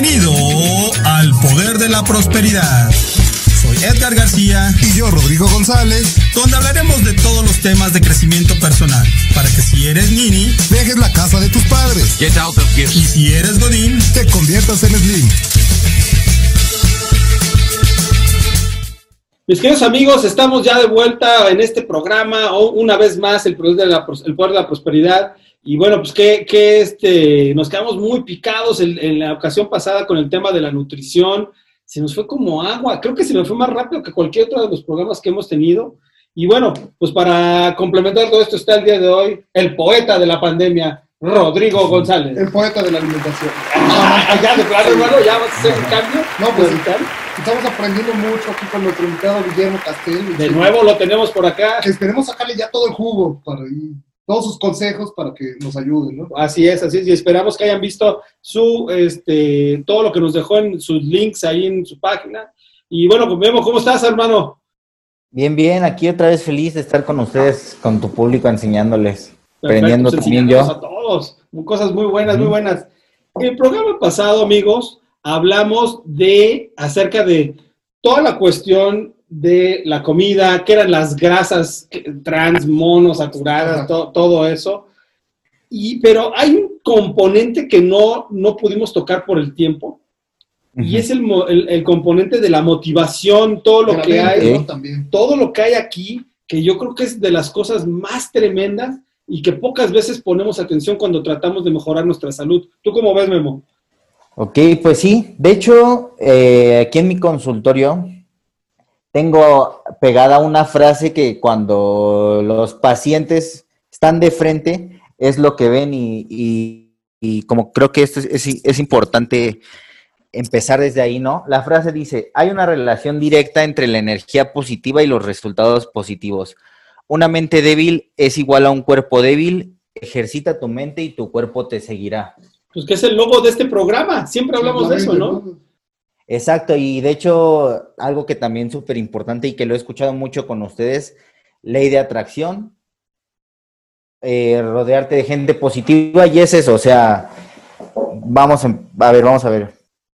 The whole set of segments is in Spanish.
Bienvenido al Poder de la Prosperidad. Soy Edgar García y yo Rodrigo González, donde hablaremos de todos los temas de crecimiento personal, para que si eres nini, dejes la casa de tus padres. Y si eres godín, te conviertas en slim. Mis queridos amigos, estamos ya de vuelta en este programa, una vez más, el poder de la, el poder de la prosperidad. Y bueno, pues que, que este, nos quedamos muy picados en, la ocasión pasada con el tema de la nutrición. Se nos fue como agua. Creo que se nos fue más rápido que cualquier otro de los programas que hemos tenido. Y bueno, pues para complementar todo esto está el día de hoy el poeta de la pandemia, Rodrigo González. El poeta de la alimentación. Ah, ya, de plano, hermano, ya vas a hacer un cambio. No, pues estamos aprendiendo mucho aquí con nuestro invitado Guillermo Castel. De nuevo lo tenemos por acá. Que esperemos sacarle ya todo el jugo para ir todos sus consejos para que nos ayuden, ¿no? Así es, así es, y esperamos que hayan visto su, este, todo lo que nos dejó en sus links ahí en su página. Y bueno, pues Memo, ¿cómo estás, hermano? Bien, bien, aquí otra vez feliz de estar con ustedes, con tu público, enseñándoles, aprendiendo pues también yo. A todos, cosas muy buenas, muy buenas. El programa pasado, amigos, hablamos de, acerca de toda la cuestión de la comida, que eran las grasas trans, monosaturadas, todo eso. Y, pero hay un componente que no, no pudimos tocar por el tiempo, y es el, el, componente de la motivación, todo lo que hay, todo lo que hay aquí, que yo creo que es de las cosas más tremendas y que pocas veces ponemos atención cuando tratamos de mejorar nuestra salud. ¿Tú cómo ves, Memo? Ok, pues sí. De hecho, eh, aquí en mi consultorio tengo pegada una frase que cuando los pacientes están de frente es lo que ven y, como creo que esto es, es, importante empezar desde ahí, ¿no? La frase dice, hay una relación directa entre la energía positiva y los resultados positivos. Una mente débil es igual a un cuerpo débil, ejercita tu mente y tu cuerpo te seguirá. Pues que es el logo de este programa, siempre hablamos de eso, ¿no? Exacto, y de hecho, algo que también súper importante y que lo he escuchado mucho con ustedes, ley de atracción, eh, rodearte de gente positiva y es eso, o sea, vamos a ver, vamos a ver.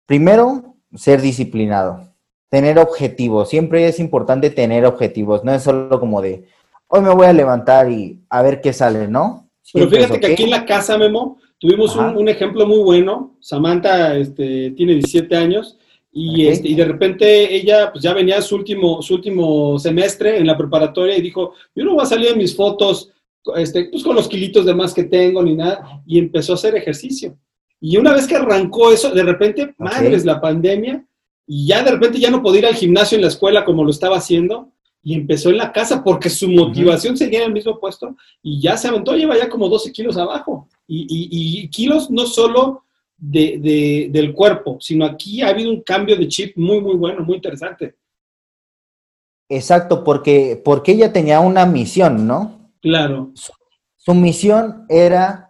Primero, ser disciplinado, tener objetivos, siempre es importante tener objetivos, no es solo como de, hoy me voy a levantar y a ver qué sale, ¿no? Pero fíjate que aquí en la casa, Memo, tuvimos un, un, ejemplo muy bueno, Samantha este, tiene 17 años, y, este, y de repente ella pues ya venía su último, su último semestre en la preparatoria y dijo, yo no voy a salir en mis fotos este, pues con los kilitos de más que tengo ni nada, y empezó a hacer ejercicio. Y una vez que arrancó eso, de repente, madre, es la pandemia, y ya de repente ya no podía ir al gimnasio en la escuela como lo estaba haciendo, y empezó en la casa porque su motivación seguía en el mismo puesto, y ya se aventó, lleva ya como 12 kilos abajo. Y, y, y kilos no solo de, del cuerpo, sino aquí ha habido un cambio de chip muy, muy bueno, muy interesante. Exacto, porque, porque ella tenía una misión, ¿no? Claro. Su, misión era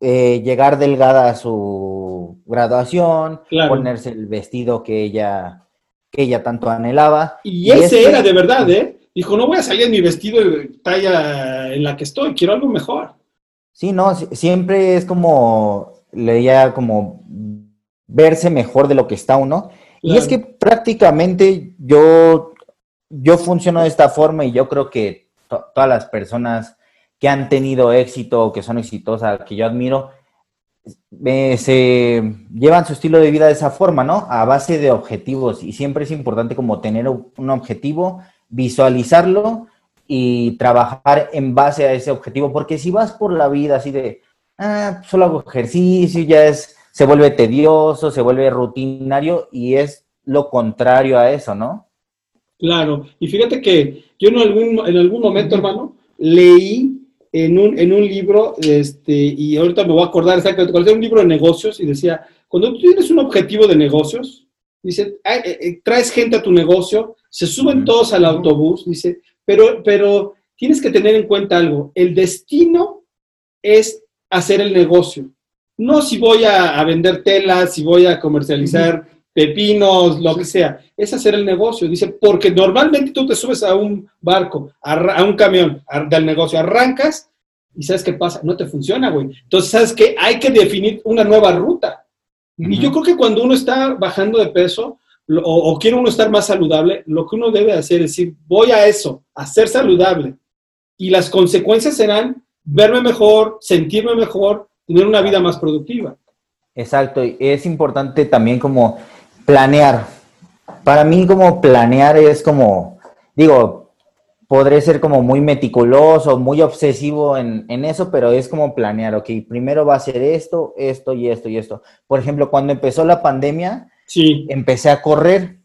eh, llegar delgada a su graduación, ponerse el vestido que ella, que ella tanto anhelaba. Y, ese era de verdad, ¿eh? Dijo, no voy a salir en mi vestido de talla en la que estoy, quiero algo mejor. Sí, no, siempre es como leía como verse mejor de lo que está uno. Y es que prácticamente yo, yo funciono de esta forma y yo creo que todas las personas que han tenido éxito o que son exitosas, que yo admiro, se llevan su estilo de vida de esa forma, ¿no? A base de objetivos. Y siempre es importante como tener un objetivo, visualizarlo y trabajar en base a ese objetivo. Porque si vas por la vida así de, ah, solo hago ejercicio, ya es, se vuelve tedioso, se vuelve rutinario y es lo contrario a eso, ¿no? Claro, y fíjate que yo en algún, en algún momento, hermano, leí en un, en un libro, este, y ahorita me voy a acordar exactamente, cuál era un libro de negocios y decía, cuando tú tienes un objetivo de negocios, dice, eh, eh, traes gente a tu negocio, se suben todos al autobús, dice, pero, pero tienes que tener en cuenta algo, el destino es hacer el negocio. No si voy a, vender telas, si voy a comercializar pepinos, lo que sea. Es hacer el negocio. Dice, porque normalmente tú te subes a un barco, a, un camión del negocio, arrancas y ¿sabes qué pasa? No te funciona, güey. Entonces, ¿sabes qué? Hay que definir una nueva ruta. Y yo creo que cuando uno está bajando de peso o, quiere uno estar más saludable, lo que uno debe hacer es decir, voy a eso, a ser saludable. Y las consecuencias serán verme mejor, sentirme mejor, tener una vida más productiva. Exacto, y es importante también como planear. Para mí como planear es como, digo, podré ser como muy meticuloso, muy obsesivo en, eso, pero es como planear, ok, primero va a ser esto, esto y esto y esto. Por ejemplo, cuando empezó la pandemia, sí. empecé a correr.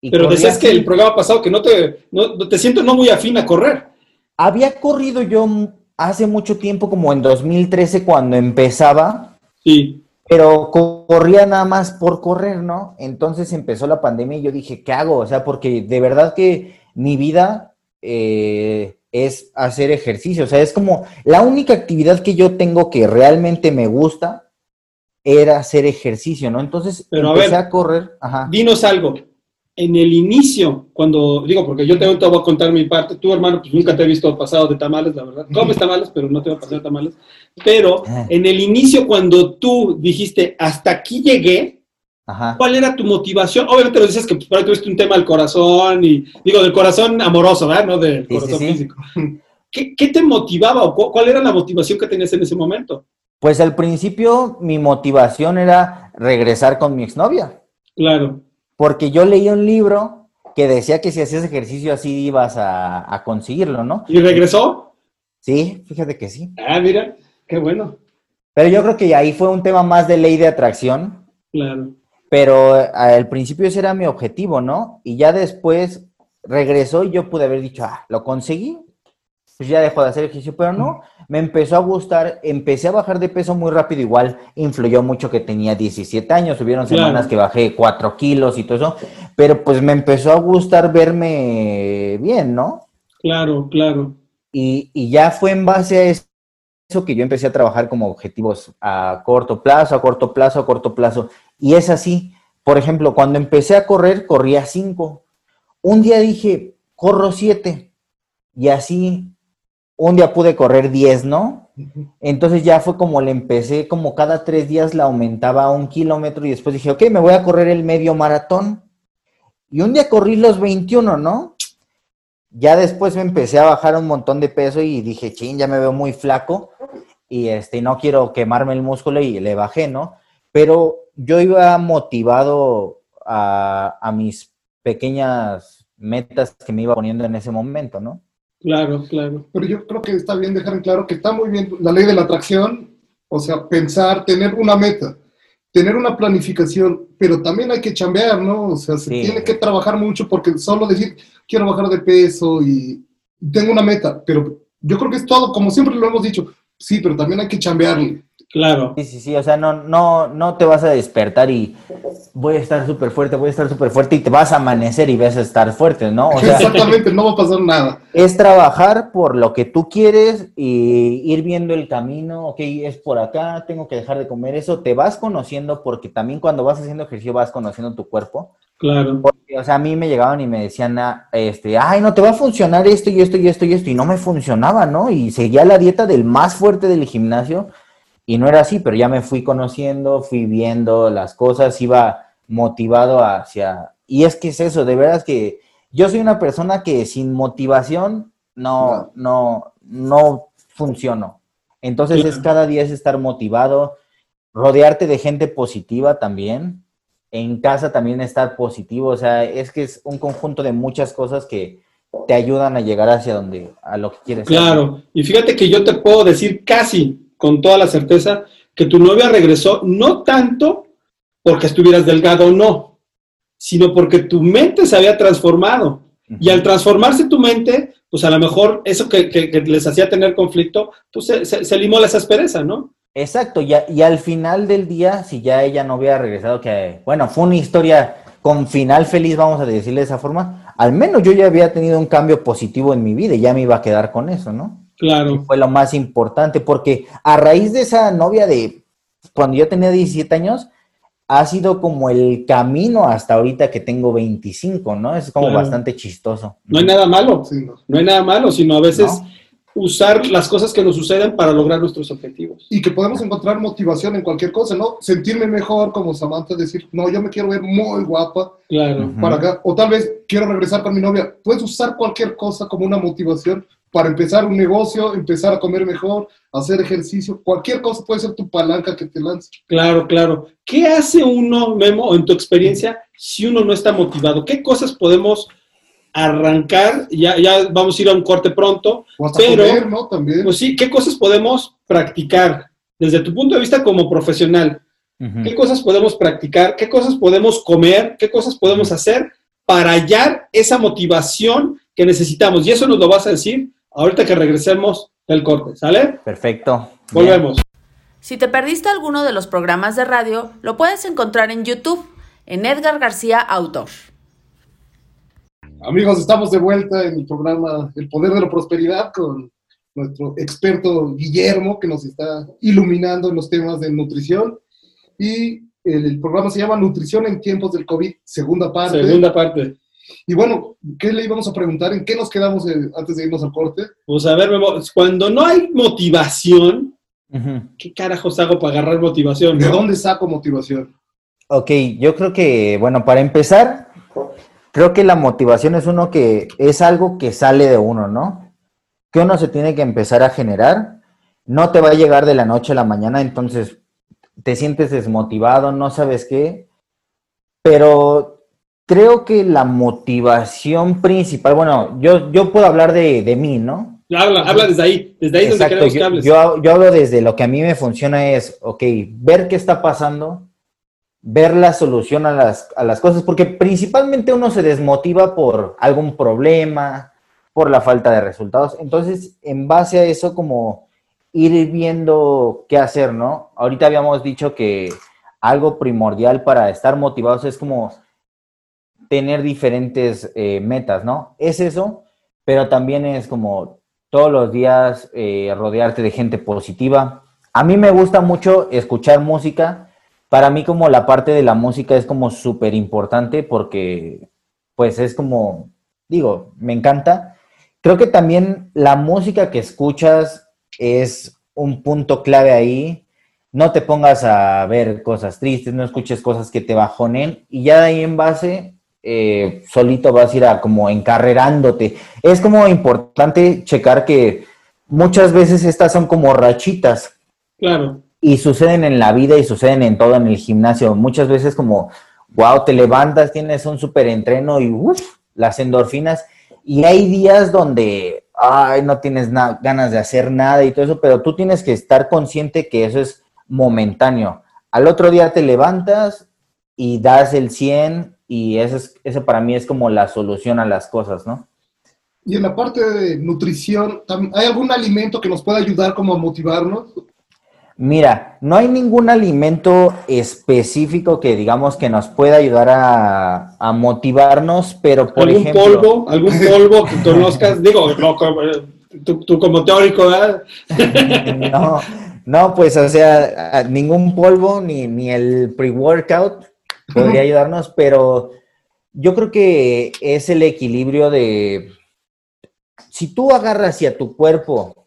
pero decías que el programa pasado que no te, no, te siento no muy afín a correr. Había corrido yo hace mucho tiempo, como en 2013, cuando empezaba. Sí pero corría nada más por correr, ¿no? Entonces empezó la pandemia y yo dije, ¿qué hago? O sea, porque de verdad que mi vida eh, es hacer ejercicio, o sea, es como la única actividad que yo tengo que realmente me gusta era hacer ejercicio, ¿no? Entonces pero empecé a, correr. Dinos algo, en el inicio, cuando digo, porque yo te, voy a contar mi parte, tú hermano, pues nunca te he visto pasado de tamales, la verdad. Comes tamales, pero no te voy a pasar tamales. Pero en el inicio, cuando tú dijiste, hasta aquí llegué, ¿cuál era tu motivación? Obviamente lo dices que pues, por ahí tuviste un tema del corazón y, digo, del corazón amoroso, ¿verdad? No del corazón físico. ¿Qué, ¿Qué, te motivaba o cuál era la motivación que tenías en ese momento? Pues al principio mi motivación era regresar con mi exnovia. Claro porque yo leí un libro que decía que si hacías ejercicio así ibas a, conseguirlo, ¿no? ¿Y regresó? Sí, fíjate que sí. Ah, mira, qué bueno. Pero yo creo que ahí fue un tema más de ley de atracción. Claro. Pero al principio ese era mi objetivo, ¿no? Y ya después regresó y yo pude haber dicho, ah, lo conseguí, pues ya dejó de hacer ejercicio, pero no, me empezó a gustar, empecé a bajar de peso muy rápido, igual influyó mucho que tenía 17 años, hubieron semanas que bajé 4 kilos y todo eso, pero pues me empezó a gustar verme bien, ¿no? Claro, claro. Y, y ya fue en base a eso que yo empecé a trabajar como objetivos a corto plazo, a corto plazo, a corto plazo. Y es así, por ejemplo, cuando empecé a correr, corría 5. Un día dije, corro 7. Y así un día pude correr 10, ¿no? Entonces ya fue como le empecé, como cada tres días la aumentaba a un kilómetro y después dije, ok, me voy a correr el medio maratón. Y un día corrí los 21, ¿no? Ya después me empecé a bajar un montón de peso y dije, ching, ya me veo muy flaco y este, no quiero quemarme el músculo y le bajé, ¿no? Pero yo iba motivado a, a mis pequeñas metas que me iba poniendo en ese momento, ¿no? Claro, claro. Pero yo creo que está bien dejar en claro que está muy bien la ley de la atracción, o sea, pensar, tener una meta, tener una planificación, pero también hay que chambear, ¿no? O sea, se tiene que trabajar mucho porque solo decir, quiero bajar de peso y tengo una meta, pero yo creo que es todo, como siempre lo hemos dicho, sí, pero también hay que chambearle. Claro. Sí, sí, sí, o sea, no, no, no te vas a despertar y voy a estar súper fuerte, voy a estar súper fuerte y te vas a amanecer y vas a estar fuerte, ¿no? O sea, Exactamente, no va a pasar nada. Es trabajar por lo que tú quieres y ir viendo el camino, ok, es por acá, tengo que dejar de comer eso, te vas conociendo porque también cuando vas haciendo ejercicio vas conociendo tu cuerpo. Claro. Porque, o sea, a mí me llegaban y me decían, ah, este, ay, no te va a funcionar esto y esto y esto y esto, y no me funcionaba, ¿no? Y seguía la dieta del más fuerte del gimnasio y no era así, pero ya me fui conociendo, fui viendo las cosas, iba motivado hacia... Y es que es eso, de verdad que yo soy una persona que sin motivación no, no, no funciono. Entonces es cada día es estar motivado, rodearte de gente positiva también, en casa también estar positivo, o sea, es que es un conjunto de muchas cosas que te ayudan a llegar hacia donde, a lo que quieres. Claro, y fíjate que yo te puedo decir casi, con toda la certeza que tu novia regresó no tanto porque estuvieras delgado o no, sino porque tu mente se había transformado. Y al transformarse tu mente, pues a lo mejor eso que, les hacía tener conflicto, pues se, se, limó esa aspereza, ¿no? Exacto, y, y, al final del día, si ya ella no hubiera regresado, que bueno, fue una historia con final feliz, vamos a decirle de esa forma, al menos yo ya había tenido un cambio positivo en mi vida y ya me iba a quedar con eso, ¿no? Claro. fue lo más importante, porque a raíz de esa novia de cuando yo tenía 17 años, ha sido como el camino hasta ahorita que tengo 25, ¿no? Es como bastante chistoso. No hay nada malo, no. hay nada malo, sino a veces usar las cosas que nos suceden para lograr nuestros objetivos. Y que podemos encontrar motivación en cualquier cosa, ¿no? Sentirme mejor como Samantha, decir, no, yo me quiero ver muy guapa. Claro. Para acá. O tal vez quiero regresar con mi novia. Puedes usar cualquier cosa como una motivación para empezar un negocio, empezar a comer mejor, hacer ejercicio. Cualquier cosa puede ser tu palanca que te lance. Claro, claro. ¿Qué hace uno, Memo, en tu experiencia, si uno no está motivado? ¿Qué cosas podemos arrancar, ya, ya vamos a ir a un corte pronto, pero, ¿no? También. pues sí, ¿qué cosas podemos practicar desde tu punto de vista como profesional? ¿Qué cosas podemos practicar? ¿Qué cosas podemos comer? ¿Qué cosas podemos hacer para hallar esa motivación que necesitamos? Y eso nos lo vas a decir ahorita que regresemos del corte, ¿sale? Perfecto. Volvemos. Si te perdiste alguno de los programas de radio, lo puedes encontrar en YouTube, en Edgar García Autor. Amigos, estamos de vuelta en el programa El Poder de la Prosperidad con nuestro experto Guillermo, que nos está iluminando en los temas de nutrición. Y el, programa se llama Nutrición en tiempos del COVID, segunda parte. Segunda parte. Y bueno, ¿qué le íbamos a preguntar? ¿En qué nos quedamos eh, antes de irnos al corte? Pues a ver, cuando no hay motivación, ¿qué carajos hago para agarrar motivación? ¿De dónde saco motivación? Ok, yo creo que, bueno, para empezar, creo que la motivación es uno que es algo que sale de uno, ¿no? Que uno se tiene que empezar a generar. No te va a llegar de la noche a la mañana, entonces te sientes desmotivado, no sabes qué. Pero creo que la motivación principal, bueno, yo, yo puedo hablar de, de mí, ¿no? Habla, habla desde ahí, desde ahí donde queremos que hables. Yo, yo hablo desde lo que a mí me funciona es, ok, ver qué está pasando, ver la solución a las, a las cosas, porque principalmente uno se desmotiva por algún problema, por la falta de resultados. Entonces, en base a eso, como ir viendo qué hacer, ¿no? Ahorita habíamos dicho que algo primordial para estar motivados es como tener diferentes eh, metas, ¿no? Es eso, pero también es como todos los días eh, rodearte de gente positiva. A mí me gusta mucho escuchar música, para mí como la parte de la música es como súper importante porque pues es como, digo, me encanta. Creo que también la música que escuchas es un punto clave ahí. No te pongas a ver cosas tristes, no escuches cosas que te bajonen y ya de ahí en base eh, solito vas a ir a como encarrerándote. Es como importante checar que muchas veces estas son como rachitas. Claro y suceden en la vida y suceden en todo en el gimnasio. Muchas veces como, wow, te levantas, tienes un súper entreno y uff, las endorfinas. Y hay días donde, ay, no tienes ganas de hacer nada y todo eso, pero tú tienes que estar consciente que eso es momentáneo. Al otro día te levantas y das el 100 y eso, es, eso para mí es como la solución a las cosas, ¿no? Y en la parte de nutrición, ¿hay algún alimento que nos pueda ayudar como a motivarnos? Mira, no hay ningún alimento específico que digamos que nos pueda ayudar a, motivarnos, pero por ¿Algún ejemplo... polvo? ¿Algún polvo que conozcas? Digo, no, tú, como teórico, ¿verdad? no, no, pues o sea, ningún polvo ni, ni el pre-workout podría ayudarnos, pero yo creo que es el equilibrio de... Si tú agarras hacia tu cuerpo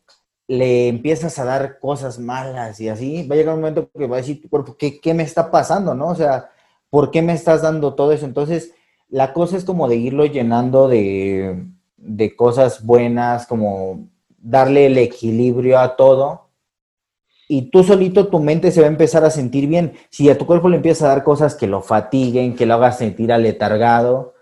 le empiezas a dar cosas malas y así, va a llegar un momento que va a decir tu cuerpo, ¿qué, qué me está pasando? ¿No? O sea, ¿por qué me estás dando todo eso? Entonces, la cosa es como de irlo llenando de, de cosas buenas, como darle el equilibrio a todo. Y tú solito, tu mente se va a empezar a sentir bien. Si a tu cuerpo le empiezas a dar cosas que lo fatiguen, que lo hagas sentir aletargado,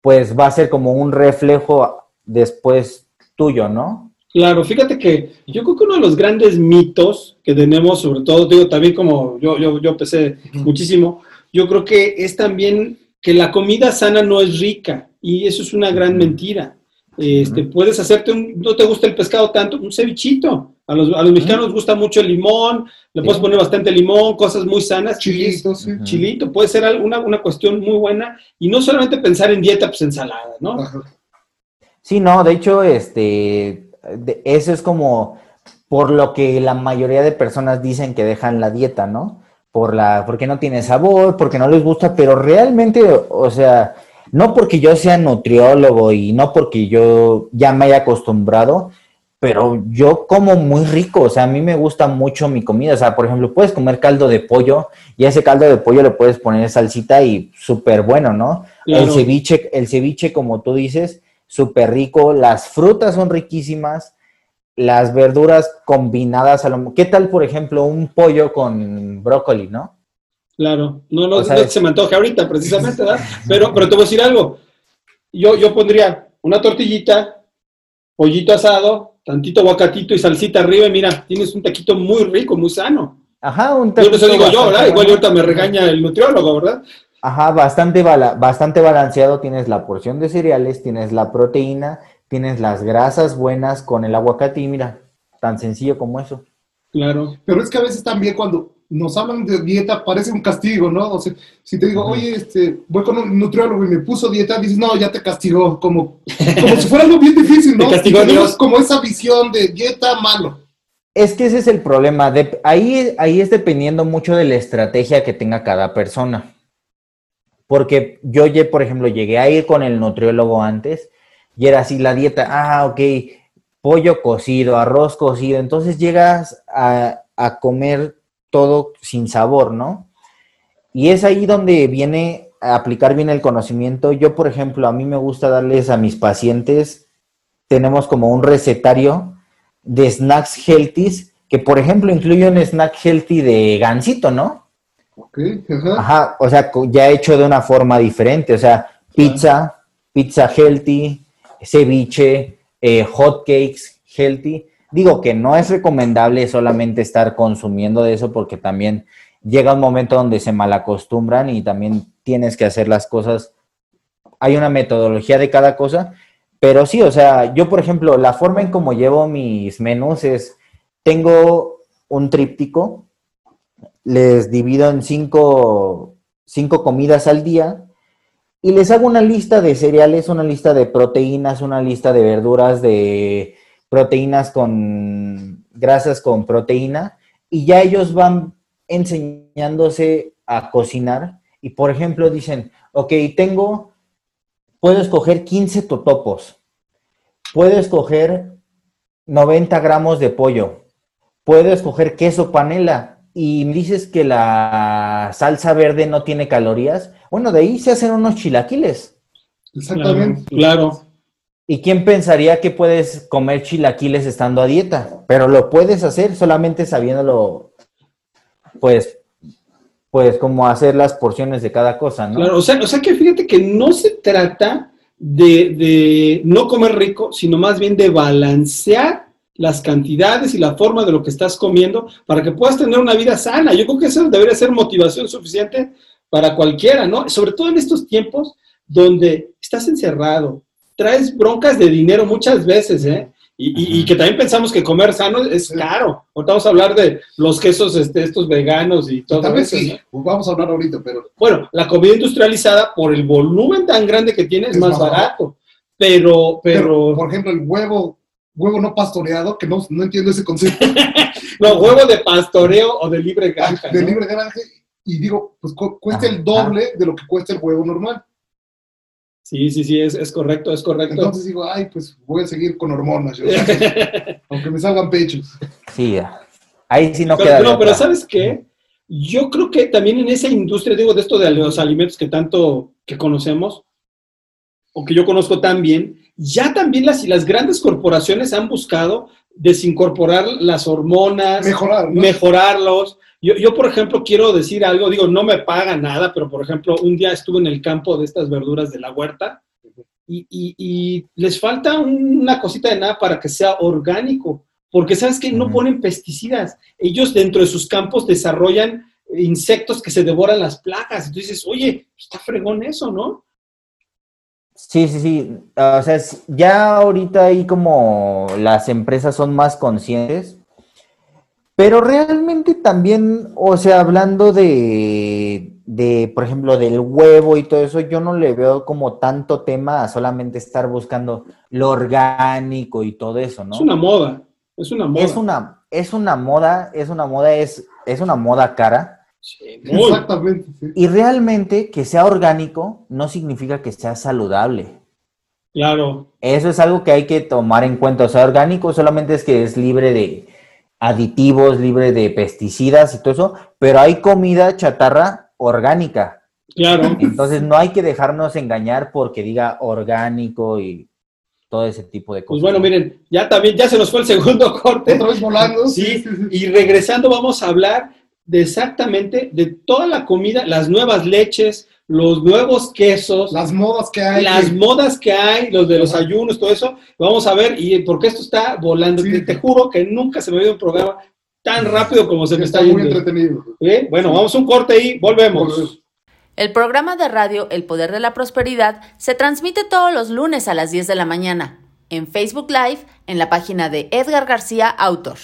pues va a ser como un reflejo después tuyo, ¿no? Claro, fíjate que yo creo que uno de los grandes mitos que tenemos, sobre todo, digo, también como yo, yo, yo empecé muchísimo, yo creo que es también que la comida sana no es rica y eso es una gran mentira. Este, Puedes hacerte un, no te gusta el pescado tanto, un cevichito. A los, a los mexicanos nos gusta mucho el limón, le puedes poner bastante limón, cosas muy sanas. Chilito, sí. Chilito, puede ser una, una cuestión muy buena y no solamente pensar en dieta, pues ensalada, ¿no? Sí, no, de hecho, este, eso es como por lo que la mayoría de personas dicen que dejan la dieta, ¿no? Por la, porque no tiene sabor, porque no les gusta, pero realmente, o sea, no porque yo sea nutriólogo y no porque yo ya me haya acostumbrado, pero yo como muy rico, o sea, a mí me gusta mucho mi comida, o sea, por ejemplo, puedes comer caldo de pollo y a ese caldo de pollo le puedes poner salsita y súper bueno, ¿no? El ceviche, el ceviche, como tú dices, súper rico, las frutas son riquísimas, las verduras combinadas a lo... ¿Qué tal, por ejemplo, un pollo con brócoli, no? Claro, no, no, se me antoja ahorita precisamente, ¿verdad? Pero, pero te voy a decir algo, yo, yo pondría una tortillita, pollito asado, tantito aguacatito y salsita arriba, y mira, tienes un taquito muy rico, muy sano. Ajá, un taquito. Yo eso digo yo, ¿verdad? Igual ahorita me regaña el nutriólogo, ¿verdad? Ajá, bastante, bastante balanceado. Tienes la porción de cereales, tienes la proteína, tienes las grasas buenas con el aguacate y mira, tan sencillo como eso. Claro. Pero es que a veces también cuando nos hablan de dieta parece un castigo, ¿no? O sea, si te digo, oye, este, voy con un nutriólogo y me puso dieta, dices, no, ya te castigó, como, como si fuera algo bien difícil, ¿no? Castigó Dios. como esa visión de dieta malo. Es que ese es el problema. De, ahí, ahí es dependiendo mucho de la estrategia que tenga cada persona. Porque yo, por ejemplo, llegué a ir con el nutriólogo antes y era así la dieta, ah, ok, pollo cocido, arroz cocido. Entonces llegas a, a comer todo sin sabor, ¿no? Y es ahí donde viene a aplicar bien el conocimiento. Yo, por ejemplo, a mí me gusta darles a mis pacientes, tenemos como un recetario de snacks healthy, que por ejemplo incluye un snack healthy de gansito, ¿no? Ok, ajá. Ajá, o sea, ya hecho de una forma diferente, o sea, pizza, pizza healthy, ceviche, eh, hot cakes healthy. Digo que no es recomendable solamente estar consumiendo de eso porque también llega un momento donde se malacostumbran y también tienes que hacer las cosas. Hay una metodología de cada cosa, pero sí, o sea, yo por ejemplo, la forma en cómo llevo mis menús es, tengo un tríptico, les divido en cinco, cinco comidas al día y les hago una lista de cereales, una lista de proteínas, una lista de verduras, de proteínas con grasas con proteína y ya ellos van enseñándose a cocinar. Y por ejemplo dicen, ok, tengo, puedo escoger 15 totopos, puedo escoger 90 gramos de pollo, puedo escoger queso panela y me dices que la salsa verde no tiene calorías, bueno, de ahí se hacen unos chilaquiles. Exactamente. claro. ¿Y quién pensaría que puedes comer chilaquiles estando a dieta? Pero lo puedes hacer solamente sabiéndolo, pues, pues como hacer las porciones de cada cosa, ¿no? Claro, o sea, o sea que fíjate que no se trata de, de no comer rico, sino más bien de balancear las cantidades y la forma de lo que estás comiendo para que puedas tener una vida sana. Yo creo que eso debería ser motivación suficiente para cualquiera, ¿no? Sobre todo en estos tiempos donde estás encerrado, traes broncas de dinero muchas veces, ¿eh? Y, que también pensamos que comer sano es caro. Ahorita vamos a hablar de los quesos este, estos veganos y todo Tal eso. Sí, vamos a hablar ahorita, pero... Bueno, la comida industrializada, por el volumen tan grande que tiene, es, más, barato. Pero, pero, Por ejemplo, el huevo, huevo no pastoreado, que no, no entiendo ese concepto. no, huevo de pastoreo o de libre granja. De libre granja. Y digo, pues cuesta el doble de lo que cuesta el huevo normal. Sí, sí, sí, es, correcto, es correcto. Entonces digo, ay, pues voy a seguir con hormonas, aunque me salgan pechos. Sí, ahí sí no pero, queda. No, pero ¿sabes qué? Yo creo que también en esa industria, digo, de esto de los alimentos que tanto que conocemos, o que yo conozco tan bien, ya también las, las grandes corporaciones han buscado desincorporar las hormonas, Mejorar, mejorarlos, yo, por ejemplo, quiero decir algo, digo, no me paga nada, pero por ejemplo, un día estuve en el campo de estas verduras de la huerta y, les falta una cosita de nada para que sea orgánico, porque sabes que no ponen pesticidas. Ellos dentro de sus campos desarrollan insectos que se devoran las plagas. Entonces dices, oye, está fregón eso, ¿no? Sí, sí, sí. O sea, ya ahorita ahí como las empresas son más conscientes, pero realmente también, o sea, hablando de, de, por ejemplo, del huevo y todo eso, yo no le veo como tanto tema a solamente estar buscando lo orgánico y todo eso, ¿no? Es una moda, es una moda. Es una, es una moda, es una moda, es, es una moda cara. Sí, Exactamente. Y realmente que sea orgánico no significa que sea saludable. Claro. Eso es algo que hay que tomar en cuenta. O sea, orgánico solamente es que es libre de aditivos, libre de pesticidas y todo eso, pero hay comida chatarra orgánica. Claro. Entonces no hay que dejarnos engañar porque diga orgánico y todo ese tipo de Pues cosas. bueno, miren, ya también, ya se nos fue el segundo corte. Otra vez volando. Sí, y regresando vamos a hablar de exactamente de toda la comida, las nuevas leches, los nuevos quesos, Las modas que hay. las que- modas que hay, los de los ayunos, todo eso. Vamos a ver, y porque esto está volando. Sí. Te, te juro que nunca se me ha ido un programa tan rápido como se me está, está muy yendo. entretenido. ¿Eh? Bueno, vamos a un corte y volvemos. Volvemos. El programa de radio El Poder de la Prosperidad se transmite todos los lunes a las 10 de la mañana en Facebook Live en la página de Edgar García Autor.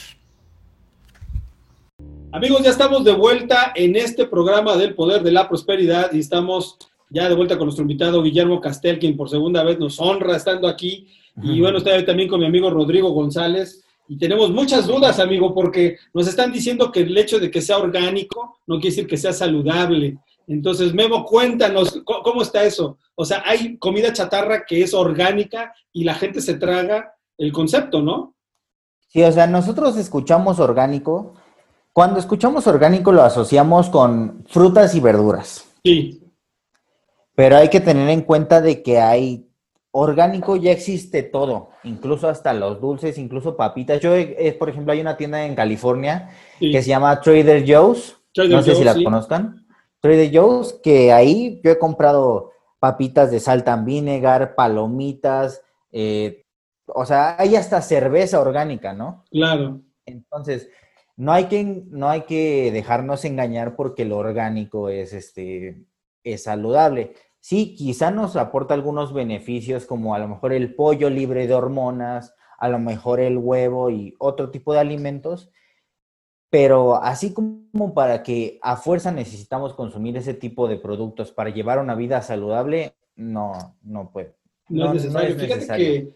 Amigos, ya estamos de vuelta en este programa del Poder de la Prosperidad y estamos ya de vuelta con nuestro invitado Guillermo Castel, quien por segunda vez nos honra estando aquí. Y bueno, estoy también con mi amigo Rodrigo González. Y tenemos muchas dudas, amigo, porque nos están diciendo que el hecho de que sea orgánico no quiere decir que sea saludable. Entonces, Memo, cuéntanos, ¿cómo, cómo está eso? O sea, hay comida chatarra que es orgánica y la gente se traga el concepto, ¿no? Sí, o sea, nosotros escuchamos orgánico. Cuando escuchamos orgánico lo asociamos con frutas y verduras. Sí, Pero hay que tener en cuenta de que hay orgánico ya existe todo, incluso hasta los dulces, incluso papitas. Yo, eh, por ejemplo, hay una tienda en California sí. que se llama Trader Joe's. Trader no sé si la sí. conozcan. Trader Joe's, que ahí yo he comprado papitas de salt and vinegar, palomitas, eh, o sea, hay hasta cerveza orgánica, ¿no? Claro. Entonces, no hay que, no hay que dejarnos engañar porque lo orgánico es, este, es saludable. Sí, quizá nos aporta algunos beneficios como a lo mejor el pollo libre de hormonas, a lo mejor el huevo y otro tipo de alimentos, pero así como para que a fuerza necesitamos consumir ese tipo de productos para llevar una vida saludable, no, no puede. No, es necesario. Fíjate que,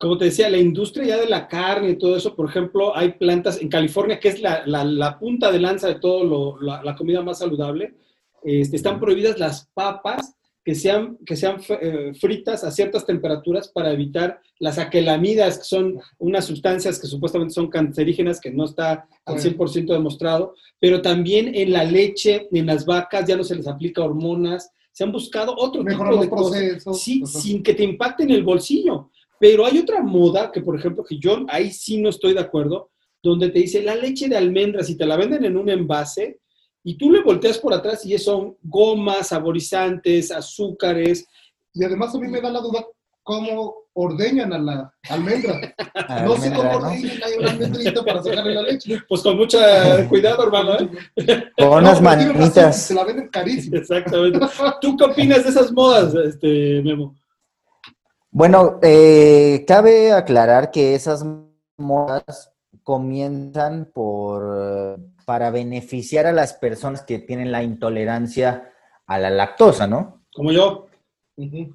como te decía, la industria ya de la carne y todo eso, por ejemplo, hay plantas en California, que es la, la, la punta de lanza de todo lo, la, la, comida más saludable, este, están prohibidas las papas que sean, que sean eh, fritas a ciertas temperaturas para evitar las aquelamidas, que son unas sustancias que supuestamente son cancerígenas, que no está al 100% demostrado, pero también en la leche, en las vacas, ya no se les aplica hormonas, se han buscado otro Mejorar tipo de procesos. cosas, sí, sin que te impacte en el bolsillo. Pero hay otra moda que, por ejemplo, que yo ahí sí no estoy de acuerdo, donde te dice la leche de almendras y te la venden en un envase y tú le volteas por atrás y son gomas, saborizantes, azúcares. Y además a mí me da la duda cómo ordeñan a la almendra. A no sé cómo ¿no? ordeñan a una almendrita para sacarle la leche. Pues con mucho cuidado, hermano. ¿eh? Con No, unas razón, manitas. Se la venden carísima. Exactamente. ¿Tú qué opinas de esas modas, este, Memo? Bueno, eh, cabe aclarar que esas modas comienzan por eh, para beneficiar a las personas que tienen la intolerancia a la lactosa, ¿no? Como yo. Eh,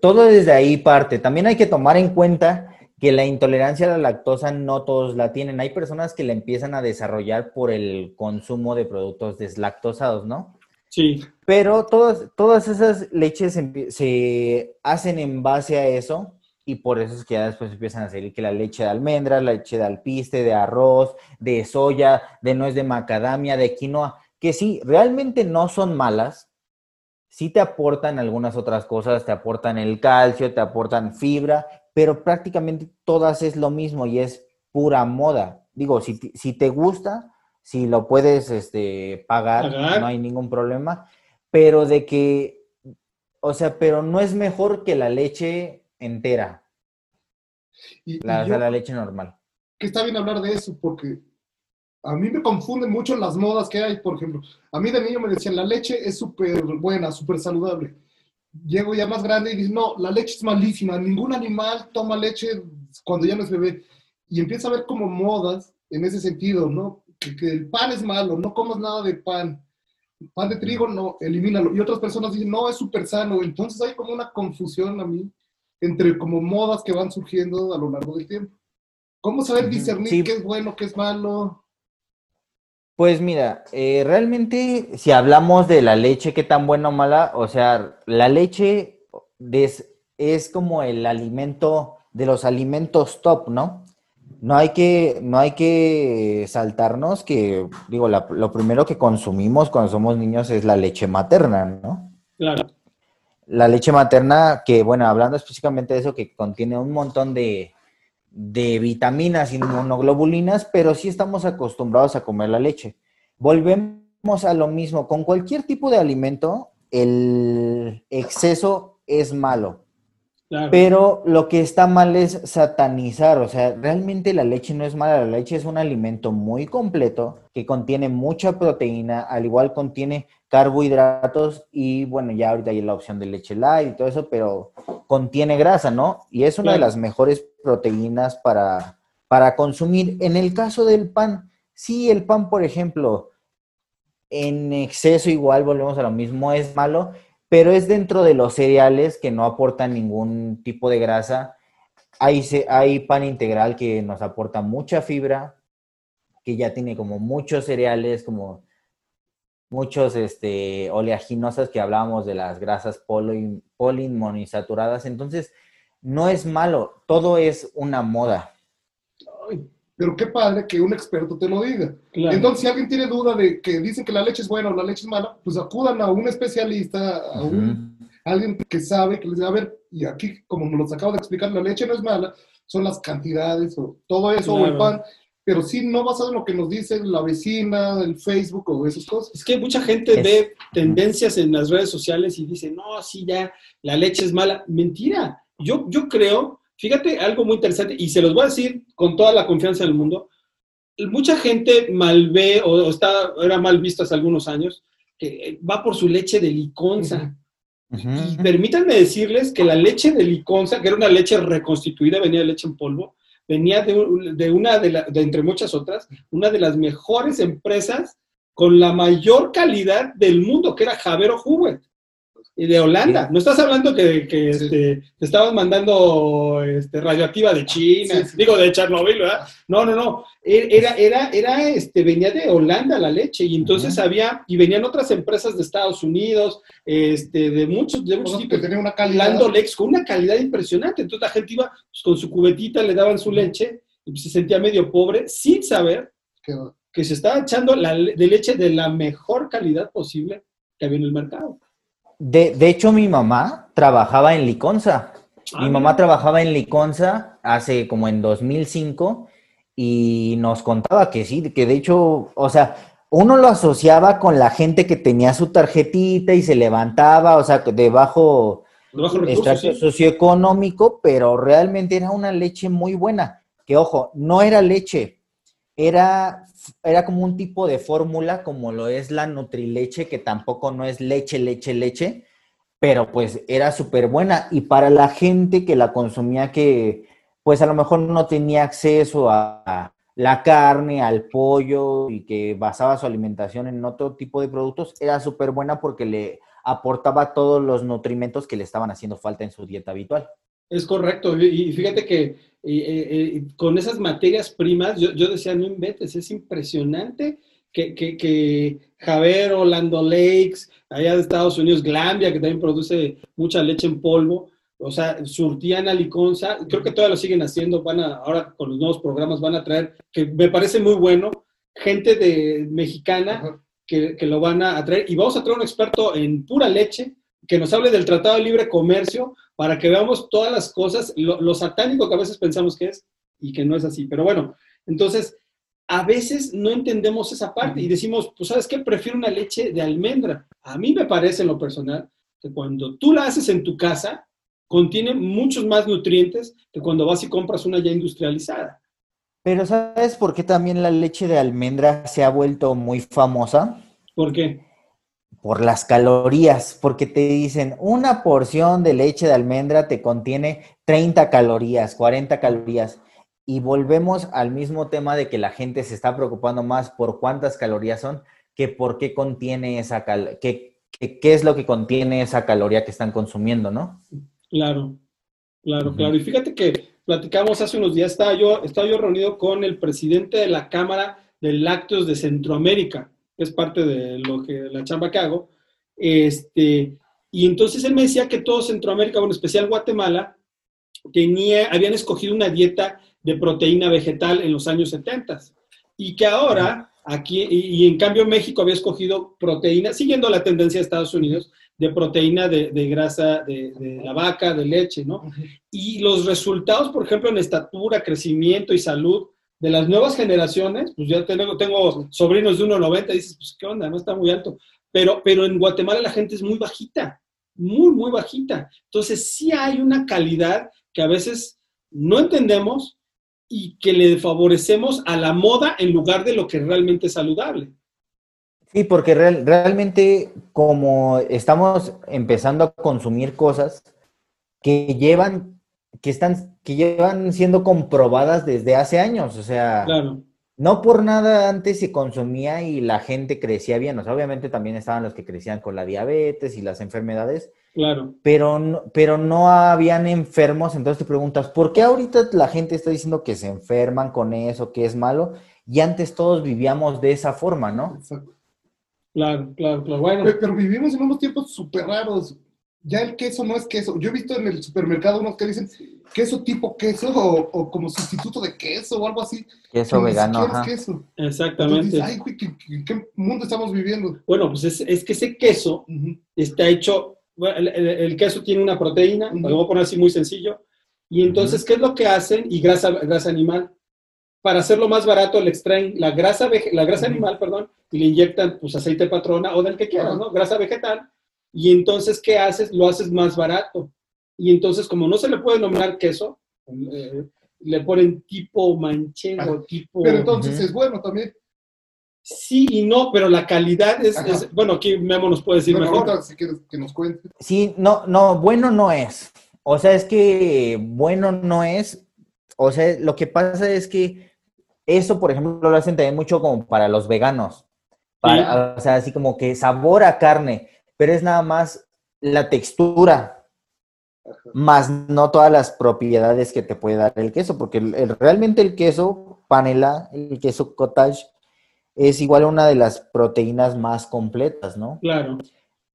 Todo desde ahí parte. También hay que tomar en cuenta que la intolerancia a la lactosa no todos la tienen. Hay personas que la empiezan a desarrollar por el consumo de productos deslactosados, ¿no? Sí, Pero todas, todas esas leches se hacen en base a eso y por eso es que ya después empiezan a salir que la leche de almendra, la leche de alpiste, de arroz, de soya, de nuez de macadamia, de quinoa, que sí, realmente no son malas, sí te aportan algunas otras cosas, te aportan el calcio, te aportan fibra, pero prácticamente todas es lo mismo y es pura moda. Digo, si, si te gusta, si lo puedes este, pagar, Pagar. no hay ningún problema, pero de que, o sea, pero no es mejor que la leche entera, Y, y la, yo- la leche normal. que está bien hablar de eso, porque a mí me confunden mucho las modas que hay, por ejemplo. A mí de niño me decían, la leche es súper buena, súper saludable. Llego ya más grande y dicen, no, la leche es malísima, ningún animal toma leche cuando ya no es bebé. Y empieza a ver como modas en ese sentido, ¿no? Que, que el pan es malo, no comas nada de pan. Pan de trigo, no, elimínalo. Y otras personas dicen, no, es súper sano. Entonces hay como una confusión a mí entre como modas que van surgiendo a lo largo del tiempo. ¿Cómo saber discernir sí. qué es bueno, qué es malo? Pues mira, eh, realmente si hablamos de la leche, qué tan buena o mala, o sea, la leche es como el alimento de los alimentos top, ¿no? No hay que, no hay que saltarnos que, digo, lo primero que consumimos cuando somos niños es la leche materna, ¿no? Claro. La leche materna, que bueno, hablando específicamente de eso, que contiene un montón de, de vitaminas y monoglobulinas, pero sí estamos acostumbrados a comer la leche. Volvemos a lo mismo, con cualquier tipo de alimento, el exceso es malo. Pero lo que está mal es satanizar, o sea, realmente la leche no es mala, la leche es un alimento muy completo que contiene mucha proteína, al igual contiene carbohidratos y bueno, ya ahorita hay la opción de leche light y todo eso, pero contiene grasa, ¿no? Y es una de las mejores proteínas para, para consumir. En el caso del pan, sí, el pan, por ejemplo, en exceso igual volvemos a lo mismo, es malo, pero es dentro de los cereales que no aportan ningún tipo de grasa. Hay, pan integral que nos aporta mucha fibra, que ya tiene como muchos cereales, como muchos este, oleaginosas que hablábamos de las grasas poliinmonisaturadas. Entonces, no es malo, todo es una moda. Pero qué padre que un experto te lo diga. Entonces, si alguien tiene duda de que dicen que la leche es buena o la leche es mala, pues acudan a un especialista, a un, alguien que sabe, que les diga, a ver, y aquí, como nos lo acabo de explicar, la leche no es mala, son las cantidades o todo eso, o el pan, pero sí no basado en lo que nos dice la vecina, el Facebook o esas cosas. Es que mucha gente ve tendencias en las redes sociales y dice, no, sí, ya, la leche es mala. Mentira. Yo, yo creo Fíjate algo muy interesante, y se los voy a decir con toda la confianza del mundo. Mucha gente mal ve, o, está, era mal visto hace algunos años, que va por su leche de liconza. Y permítanme decirles que la leche de liconza, que era una leche reconstituida, venía de leche en polvo, venía de, una de, de, entre muchas otras, una de las mejores empresas con la mayor calidad del mundo, que era Javero Hubbard y de Holanda. No estás hablando que, que este, te estaban mandando este, radioactiva de China, digo de Chernobyl, ¿verdad? No, no, no. E, era, era, era, este, venía de Holanda la leche y entonces había, y venían otras empresas de Estados Unidos, este, de muchos, de muchos tipos. Que tenía una calidad. Lex, con una calidad impresionante. Entonces la gente iba pues, con su cubetita, le daban su leche y pues, se sentía medio pobre sin saber que se estaba echando la, de leche de la mejor calidad posible que había en el mercado. De, de hecho, mi mamá trabajaba en Liconza. mi ah, mamá trabajaba en Liconza hace como en 2005 y nos contaba que sí, que de hecho, o sea, uno lo asociaba con la gente que tenía su tarjetita y se levantaba, o sea, de bajo, socioeconómico, pero realmente era una leche muy buena. Que ojo, no era leche, era era como un tipo de fórmula como lo es la Nutrileche, que tampoco no es leche, leche, leche, pero pues era súper buena. Y para la gente que la consumía que pues a lo mejor no tenía acceso a la carne, al pollo y que basaba su alimentación en otro tipo de productos, era súper buena porque le aportaba todos los nutrimentos que le estaban haciendo falta en su dieta habitual. Es correcto. Y fíjate que con esas materias primas, yo, decía, no inventes, es impresionante que, que, que Javer, Orlando Lakes, allá de Estados Unidos, Glambia, que también produce mucha leche en polvo, o sea, surtían a Liconza, creo que todavía lo siguen haciendo, van a, ahora con los nuevos programas van a traer, que me parece muy bueno, gente de mexicana que, que, lo van a traer, y vamos a traer un experto en pura leche, que nos hable del Tratado de Libre Comercio para que veamos todas las cosas, lo, satánico que a veces pensamos que es y que no es así. Pero bueno, entonces, a veces no entendemos esa parte y decimos, pues sabes qué, prefiero una leche de almendra. A mí me parece en lo personal que cuando tú la haces en tu casa, contiene muchos más nutrientes que cuando vas y compras una ya industrializada. Pero ¿sabes por qué también la leche de almendra se ha vuelto muy famosa? ¿Por qué? Por las calorías, porque te dicen una porción de leche de almendra te contiene 30 calorías, 40 calorías. Y volvemos al mismo tema de que la gente se está preocupando más por cuántas calorías son que por qué contiene esa cal qué, qué, es lo que contiene esa caloría que están consumiendo, ¿no? Claro, claro, claro. Y fíjate que platicamos hace unos días, estaba yo, estaba yo reunido con el presidente de la Cámara de Lácteos de Centroamérica es parte de lo que la chamba que hago, este, Y entonces él me decía que todo Centroamérica, bueno, en especial Guatemala, tenía, habían escogido una dieta de proteína vegetal en los años 70 y que ahora aquí, y, en cambio México había escogido proteína, siguiendo la tendencia de Estados Unidos, de proteína de, grasa de, la vaca, de leche, ¿no? Y los resultados, por ejemplo, en estatura, crecimiento y salud de las nuevas generaciones, pues ya tengo, tengo sobrinos de 1,90 y dices, pues qué onda, no está muy alto. Pero, pero en Guatemala la gente es muy bajita, muy, muy bajita. Entonces sí hay una calidad que a veces no entendemos y que le favorecemos a la moda en lugar de lo que realmente es saludable. Sí, porque realmente como estamos empezando a consumir cosas que llevan, que están, que llevan siendo comprobadas desde hace años, o sea, no por nada antes se consumía y la gente crecía bien, o sea, obviamente también estaban los que crecían con la diabetes y las enfermedades, Claro. Pero, no, pero no habían enfermos, entonces te preguntas, ¿por qué ahorita la gente está diciendo que se enferman con eso, que es malo? Y antes todos vivíamos de esa forma, ¿no? Exacto. Claro, claro, claro. Bueno. Pero, vivimos en unos tiempos súper raros. Ya el queso no es queso. Yo he visto en el supermercado unos que dicen queso tipo queso o, como sustituto de queso o algo así. Queso vegano. Ajá. queso. Exactamente. Ay, ¿en qué mundo estamos viviendo? Bueno, pues es, que ese queso está hecho el, queso tiene una proteína, lo voy a poner así muy sencillo, y entonces, ¿qué es lo que hacen? Y grasa, grasa animal. Para hacerlo más barato, le extraen la grasa, la grasa animal, perdón, y le inyectan pues aceite patrona o del que quieras, ¿no? Grasa vegetal. Y entonces, ¿qué haces? Lo haces más barato. Y entonces, como no se le puede nominar queso, eh, le ponen tipo manchego, ah, tipo... Pero entonces es bueno también. Sí y no, pero la calidad es, bueno, aquí Memo nos puede decir mejor. Si quieres que nos cuente. Sí, no, no, bueno no es. O sea, es que bueno no es. O sea, lo que pasa es que eso, por ejemplo, lo hacen también mucho como para los veganos. O sea, así como que sabor a carne, pero es nada más la textura, más no todas las propiedades que te puede dar el queso, porque realmente el queso panela, el queso cottage, es igual una de las proteínas más completas, ¿no? Claro.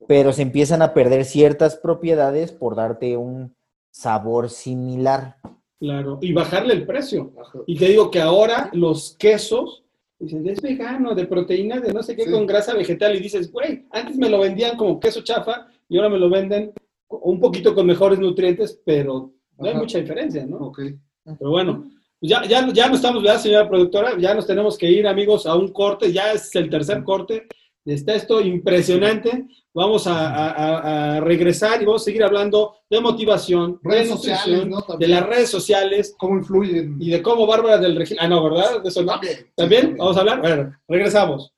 Pero se empiezan a perder ciertas propiedades por darte un sabor similar. Claro, y bajarle el precio. Y te digo que ahora los quesos, dicen, es vegano, de proteína, de no sé qué, con grasa vegetal, y dices, güey, antes me lo vendían como queso chafa y ahora me lo venden un poquito con mejores nutrientes, pero no hay mucha diferencia, ¿no? Ok. Pero bueno, ya, ya, ya no estamos, ¿verdad, señora productora? Ya nos tenemos que ir, amigos, a un corte. Ya es el tercer corte. Está esto impresionante. Vamos a, regresar y vamos a seguir hablando de motivación, redes sociales, de las redes sociales. Cómo influyen. Y de cómo Bárbara del Regil. Ah, no, ¿verdad? De eso no. También. ¿También? Vamos a hablar. Bueno, regresamos.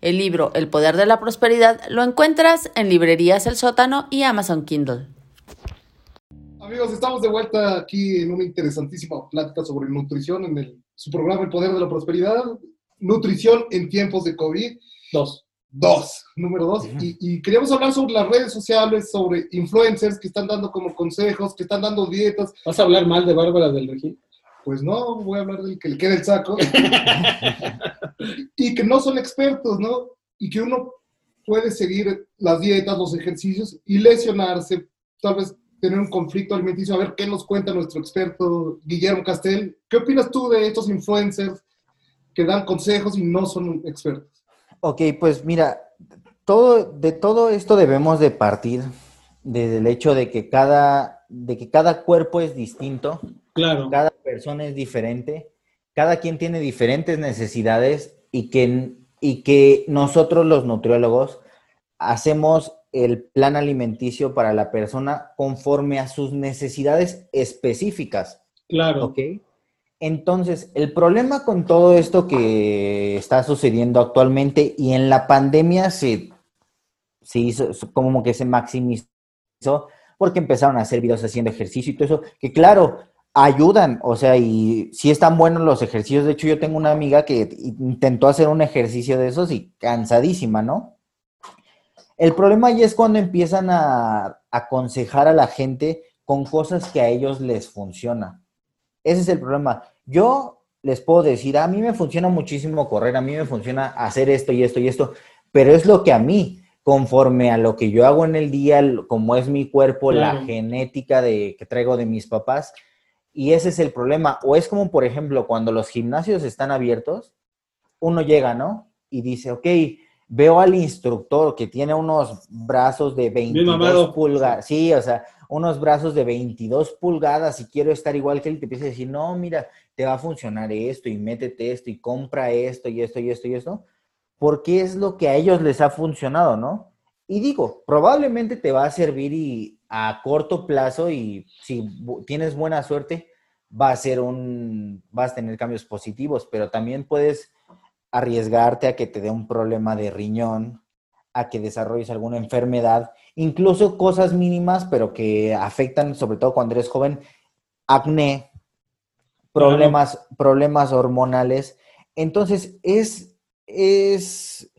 El libro El Poder de la Prosperidad lo encuentras en librerías El Sótano y Amazon Kindle. Amigos, estamos de vuelta aquí en una interesantísima plática sobre nutrición en el, su programa El Poder de la Prosperidad. Nutrición en tiempos de COVID. Dos. Dos, número dos. y, queríamos hablar sobre las redes sociales, sobre influencers que están dando como consejos, que están dando dietas. ¿Vas a hablar mal de Bárbara del Regil? Pues no, voy a hablar del que le quede el saco. y que no son expertos, ¿no? Y que uno puede seguir las dietas, los ejercicios y lesionarse, tal vez tener un conflicto alimenticio. A ver qué nos cuenta nuestro experto Guillermo Castel. ¿Qué opinas tú de estos influencers que dan consejos y no son expertos? Ok, pues mira, todo, de todo esto debemos de partir desde el hecho de que cada, de que cada cuerpo es distinto. Claro. Cada persona es diferente. Cada quien tiene diferentes necesidades y que, y que nosotros los nutriólogos hacemos el plan alimenticio para la persona conforme a sus necesidades específicas. Claro. ¿Ok? Entonces, el problema con todo esto que está sucediendo actualmente y en la pandemia se, se hizo como que se maximizó porque empezaron a hacer videos haciendo ejercicio y todo eso, que claro, ayudan, o sea, y sí están buenos los ejercicios. De hecho, yo tengo una amiga que intentó hacer un ejercicio de esos y cansadísima, ¿no? El problema ya es cuando empiezan a aconsejar a la gente con cosas que a ellos les funciona. Ese es el problema. Yo les puedo decir, a mí me funciona muchísimo correr, a mí me funciona hacer esto y esto y esto, pero es lo que a mí, conforme a lo que yo hago en el día, como es mi cuerpo, la genética de, que traigo de mis papás. Y ese es el problema. O es como, por ejemplo, cuando los gimnasios están abiertos, uno llega, ¿no? Y dice, ok, veo al instructor que tiene unos brazos de 22 pulgadas. Sí, o sea, unos brazos de 22 pulgadas y quiero estar igual que él, te empieza a decir, no, mira, te va a funcionar esto y métete esto y compra esto y esto y esto y esto, porque es lo que a ellos les ha funcionado, ¿no? Y digo, probablemente te va a servir y a corto plazo y si tienes buena suerte, va a ser un, vas a tener cambios positivos, pero también puedes arriesgarte a que te dé un problema de riñón, a que desarrolles alguna enfermedad, incluso cosas mínimas, pero que afectan, sobre todo cuando eres joven, acné, problemas, problemas hormonales. Entonces, es, es,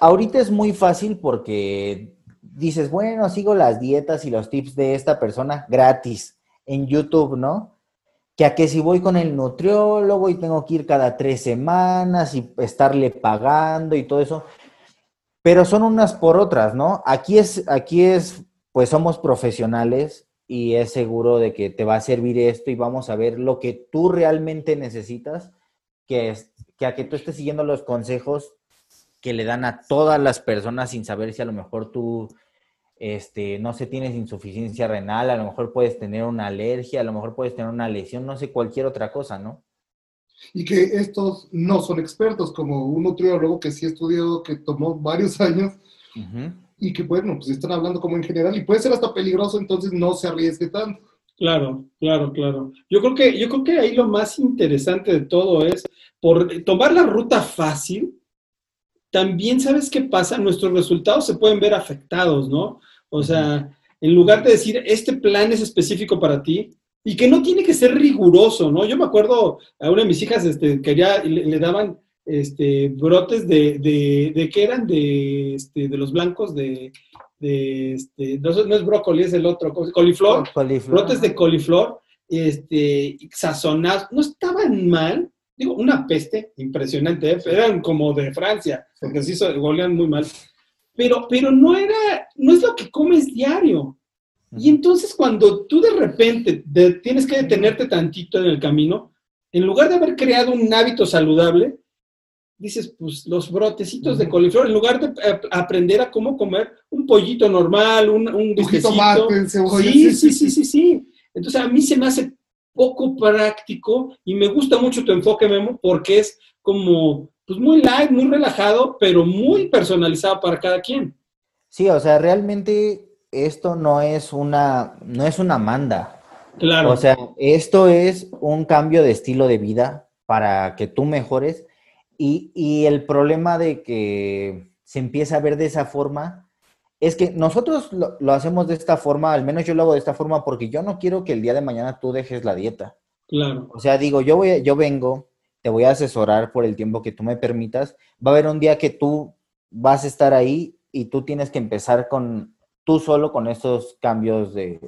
ahorita es muy fácil porque dices, bueno, sigo las dietas y los tips de esta persona gratis en YouTube, ¿no? Que a que si voy con el nutriólogo y tengo que ir cada tres semanas y estarle pagando y todo eso, pero son unas por otras, ¿no? Aquí es, aquí es, pues somos profesionales y es seguro de que te va a servir esto y vamos a ver lo que tú realmente necesitas, que, es, que a que tú estés siguiendo los consejos que le dan a todas las personas sin saber si a lo mejor tú, este, no sé, tienes insuficiencia renal, a lo mejor puedes tener una alergia, a lo mejor puedes tener una lesión, no sé, cualquier otra cosa, ¿no? Y que estos no son expertos, como un nutriólogo que sí estudió, que tomó varios años, y que, bueno, pues están hablando como en general, y puede ser hasta peligroso, entonces no se arriesgue tanto. Claro, claro, claro. Yo creo que, yo creo que ahí lo más interesante de todo es, por tomar la ruta fácil, también sabes qué pasa, nuestros resultados se pueden ver afectados, ¿no? O sea, en lugar de decir, este plan es específico para ti, y que no tiene que ser riguroso, ¿no? Yo me acuerdo a una de mis hijas, este, quería, le, le daban este, brotes de, de, de ¿qué eran? De, este, de los blancos, de, de este, no, es brócoli, es el otro, coliflor, brotes de coliflor, este, sazonados, no estaban mal, digo, una peste impresionante, ¿eh? eran como de Francia, porque sí golean muy mal, pero, pero no era, no es lo que comes diario, y entonces cuando tú de repente tienes que detenerte tantito en el camino, en lugar de haber creado un hábito saludable, dices, pues los brotecitos de coliflor, en lugar de aprender a cómo comer un pollito normal, un, un sí, sí, sí, sí, sí. Entonces a mí se me hace poco práctico y me gusta mucho tu enfoque, Memo, porque es como, pues muy light, muy relajado, pero muy personalizado para cada quien. Sí, o sea, realmente esto no es una, no es una manda. Claro. O sea, esto es un cambio de estilo de vida para que tú mejores. Y, el problema de que se empieza a ver de esa forma es que nosotros lo, hacemos de esta forma, al menos yo lo hago de esta forma porque yo no quiero que el día de mañana tú dejes la dieta. Claro. O sea, digo, yo, voy, yo vengo, te voy a asesorar por el tiempo que tú me permitas. Va a haber un día que tú vas a estar ahí y tú tienes que empezar con tú solo con estos cambios de,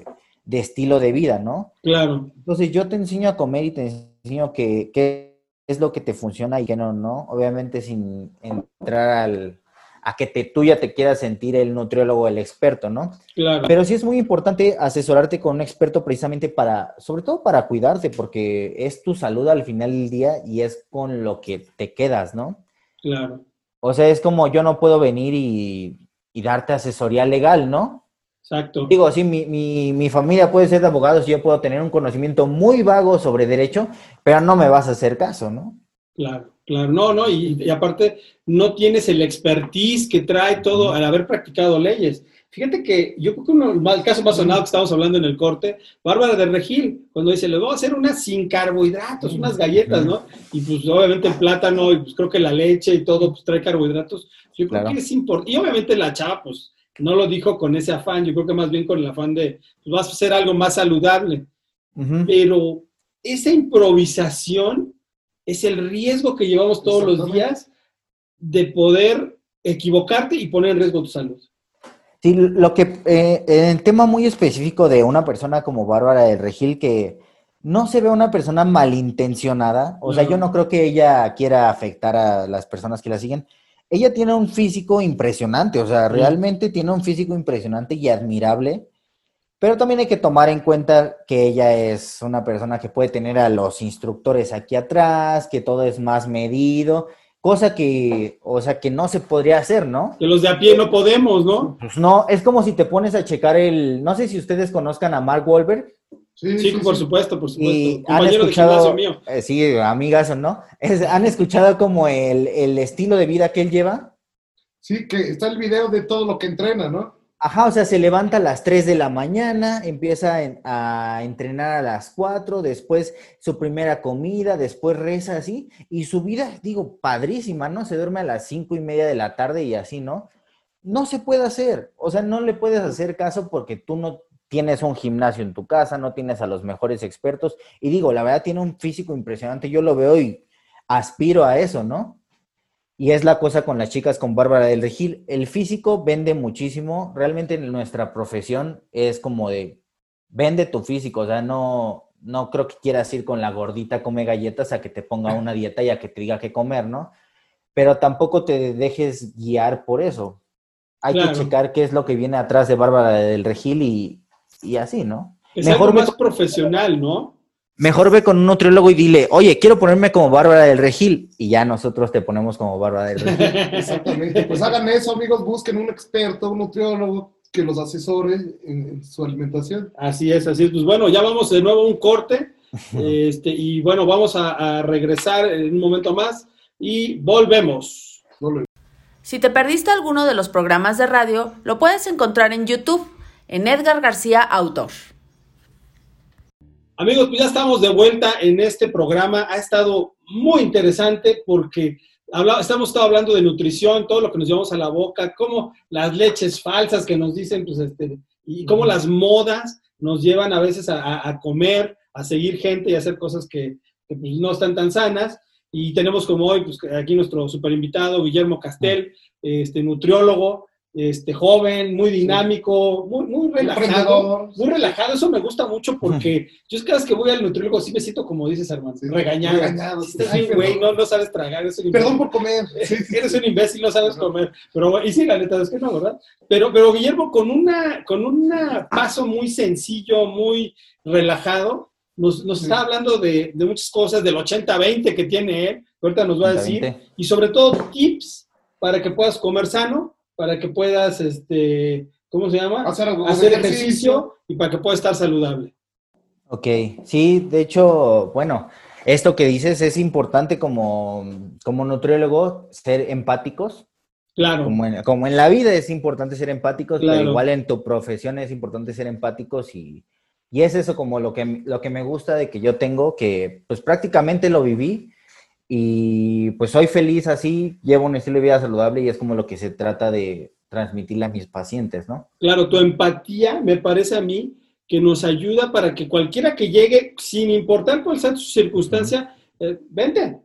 estilo de vida, ¿no? Claro. Entonces yo te enseño a comer y te enseño qué es lo que te funciona y qué no, ¿no? Obviamente sin entrar al, a que te, tú ya te quieras sentir el nutriólogo, el experto, ¿no? Claro. Pero sí es muy importante asesorarte con un experto precisamente para, sobre todo para cuidarte, porque es tu salud al final del día y es con lo que te quedas, ¿no? Claro. O sea, es como yo no puedo venir y y darte asesoría legal, ¿no? Exacto. Digo, sí, mi, mi, mi, familia puede ser de abogados y yo puedo tener un conocimiento muy vago sobre derecho, pero no me vas a hacer caso, ¿no? Claro, claro, no, no, y, aparte no tienes el expertise que trae todo al haber practicado leyes. Fíjate que yo creo que uno, el caso más sonado que estamos hablando en el corte, Bárbara de Regil, cuando dice, le voy a hacer unas sin carbohidratos, unas galletas, ¿no? Y pues obviamente el plátano y pues creo que la leche y todo pues trae carbohidratos. Yo creo que es importante. Y obviamente la chava pues no lo dijo con ese afán, yo creo que más bien con el afán de, pues vas a hacer algo más saludable. Pero esa improvisación es el riesgo que llevamos todos los días de poder equivocarte y poner en riesgo tu salud. Sí, lo que, eh, en el tema muy específico de una persona como Bárbara del Regil, que no se ve una persona malintencionada, o sea, yo no creo que ella quiera afectar a las personas que la siguen, ella tiene un físico impresionante, o sea, realmente tiene un físico impresionante y admirable, pero también hay que tomar en cuenta que ella es una persona que puede tener a los instructores aquí atrás, que todo es más medido, cosa que, o sea, que no se podría hacer, ¿no? Que los de a pie no podemos, ¿no? Pues no, es como si te pones a checar el, no sé si ustedes conozcan a Mark Wahlberg. Sí, por supuesto, por supuesto. Compañero de gimnasio mío. Eh, sí, amigas, ¿no? ¿Han escuchado como el, el estilo de vida que él lleva? Sí, que está el video de todo lo que entrena, ¿no? Ajá, o sea, se levanta a las 3 de la mañana, empieza a entrenar a las 4, después su primera comida, después reza así, y su vida, digo, padrísima, ¿no? Se duerme a las 5 y media de la tarde y así, ¿no? No se puede hacer, o sea, no le puedes hacer caso porque tú no tienes un gimnasio en tu casa, no tienes a los mejores expertos, y digo, la verdad tiene un físico impresionante, yo lo veo y aspiro a eso, ¿no? Y es la cosa con las chicas con Bárbara del Regil. El físico vende muchísimo. Realmente en nuestra profesión es como de, vende tu físico. O sea, no, no creo que quieras ir con la gordita come galletas a que te ponga una dieta y a que te diga qué comer, ¿no? Pero tampoco te dejes guiar por eso. Hay que checar qué es lo que viene atrás de Bárbara del Regil y, y así, ¿no? Es Mejor algo más profesional, ¿no? Mejor ve con un nutriólogo y dile, oye, quiero ponerme como Bárbara del Regil. Y ya nosotros te ponemos como Bárbara del Regil. Exactamente. Pues hagan eso, amigos. Busquen un experto, un nutriólogo que los asesore en, su alimentación. Así es, así es. Pues bueno, ya vamos de nuevo a un corte. este, y bueno, vamos a, a regresar en un momento más y volvemos. Si te perdiste alguno de los programas de radio, lo puedes encontrar en YouTube, en Edgar García Autor. Amigos, pues ya estamos de vuelta en este programa. Ha estado muy interesante porque estamos estado hablando de nutrición, todo lo que nos llevamos a la boca, cómo las leches falsas que nos dicen, pues, este, y cómo las modas nos llevan a veces a, comer, a seguir gente y a hacer cosas que, pues, no están tan sanas. Y tenemos como hoy, pues, aquí nuestro super invitado, Guillermo Castel, este, nutriólogo, este, joven, muy dinámico, muy, muy relajado. Muy relajado, eso me gusta mucho porque yo es cada vez que voy al nutriólogo sí me siento como dices, Armando, regañado. regañado güey, no, no sabes tragar. Perdón por comer. Eres un imbécil, no sabes comer. Pero, y sí, la neta, es que no, ¿verdad? Pero, pero Guillermo, con una, con un paso muy sencillo, muy relajado, nos, nos está hablando de, de, muchas cosas, del 80-20 que tiene él, ahorita nos va a decir, y sobre todo tips para que puedas comer sano para que puedas, este, ¿cómo se llama? Hacer, ejercicio. y para que puedas estar saludable. Ok, sí, de hecho, bueno, esto que dices es importante como, como nutriólogo, ser empáticos. Claro. Como en, como en la vida es importante ser empáticos, pero igual en tu profesión es importante ser empáticos y, y es eso como lo que, lo que me gusta de que yo tengo, que pues prácticamente lo viví y pues soy feliz así, llevo un estilo de vida saludable y es como lo que se trata de transmitirle a mis pacientes, ¿no? Claro, tu empatía me parece a mí que nos ayuda para que cualquiera que llegue, sin importar cuál sea su circunstancia, eh, vente,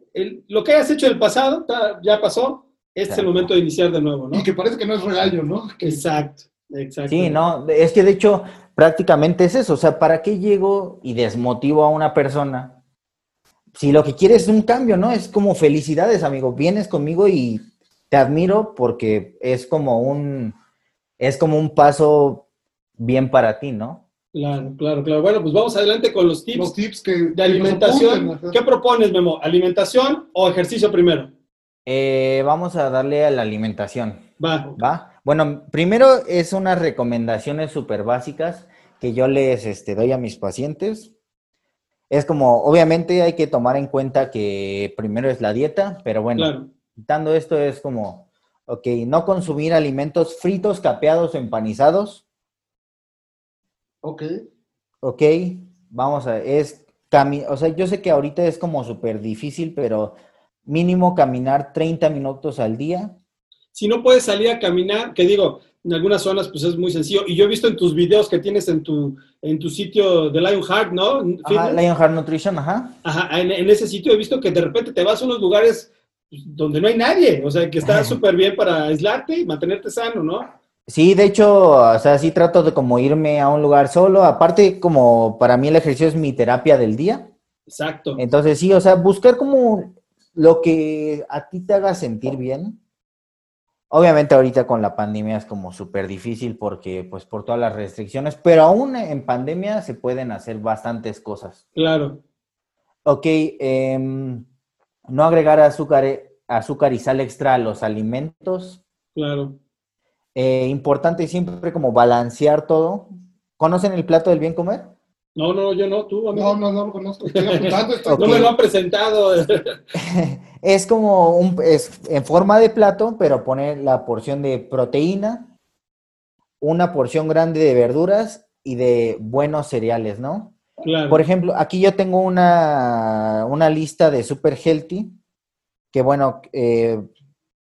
lo que hayas hecho en el pasado ya pasó, este es el momento de iniciar de nuevo, ¿no? Y que parece que no es regaño, ¿no? Exacto, exacto. Sí, no, es que de hecho prácticamente es eso, o sea, ¿para qué llego y desmotivo a una persona si lo que quieres es un cambio, ¿no? Es como felicidades, amigo. Vienes conmigo y te admiro porque es como un, es como un paso bien para ti, ¿no? Claro, claro, claro. Bueno, pues vamos adelante con los tips. Los tips que, de alimentación. ¿Qué propones, Memo? ¿Alimentación o ejercicio primero? Eh, vamos a darle a la alimentación. Va. Va. Bueno, primero es unas recomendaciones súper básicas que yo les este, doy a mis pacientes es como, obviamente hay que tomar en cuenta que primero es la dieta, pero bueno, quitando esto es como, ok, no consumir alimentos fritos, capeados o empanizados. Ok. Ok, vamos a, es, o sea, yo sé que ahorita es como súper difícil, pero mínimo caminar 30 minutos al día. Si no puedes salir a caminar, que digo, en algunas zonas pues es muy sencillo. Y yo he visto en tus videos que tienes en tu, en tu sitio de Lionheart, ¿no? Ajá, Lionheart Nutrition, ajá. Ajá, en, ese sitio he visto que de repente te vas a unos lugares pues, donde no hay nadie, o sea, que está súper bien para aislarte y mantenerte sano, ¿no? Sí, de hecho, o sea, sí trato de como irme a un lugar solo. Aparte, como para mí el ejercicio es mi terapia del día. Exacto. Entonces, sí, o sea, buscar como lo que a ti te haga sentir bien Obviamente ahorita con la pandemia es como súper difícil porque pues por todas las restricciones, pero aún en pandemia se pueden hacer bastantes cosas. Claro. Ok, em, no agregar azúcar, azúcar y sal extra a los alimentos. Claro. Eh, importante siempre como balancear todo. ¿Conocen el plato del bien comer? No, no, yo no, tú, amigo. No, no, no lo conozco. Estoy apuntando, No me lo han presentado. es como un, es en forma de plato, pero poner la porción de proteína, una porción grande de verduras y de buenos cereales, ¿no? Claro. Por ejemplo, aquí yo tengo una, una lista de super healthy, que bueno, eh,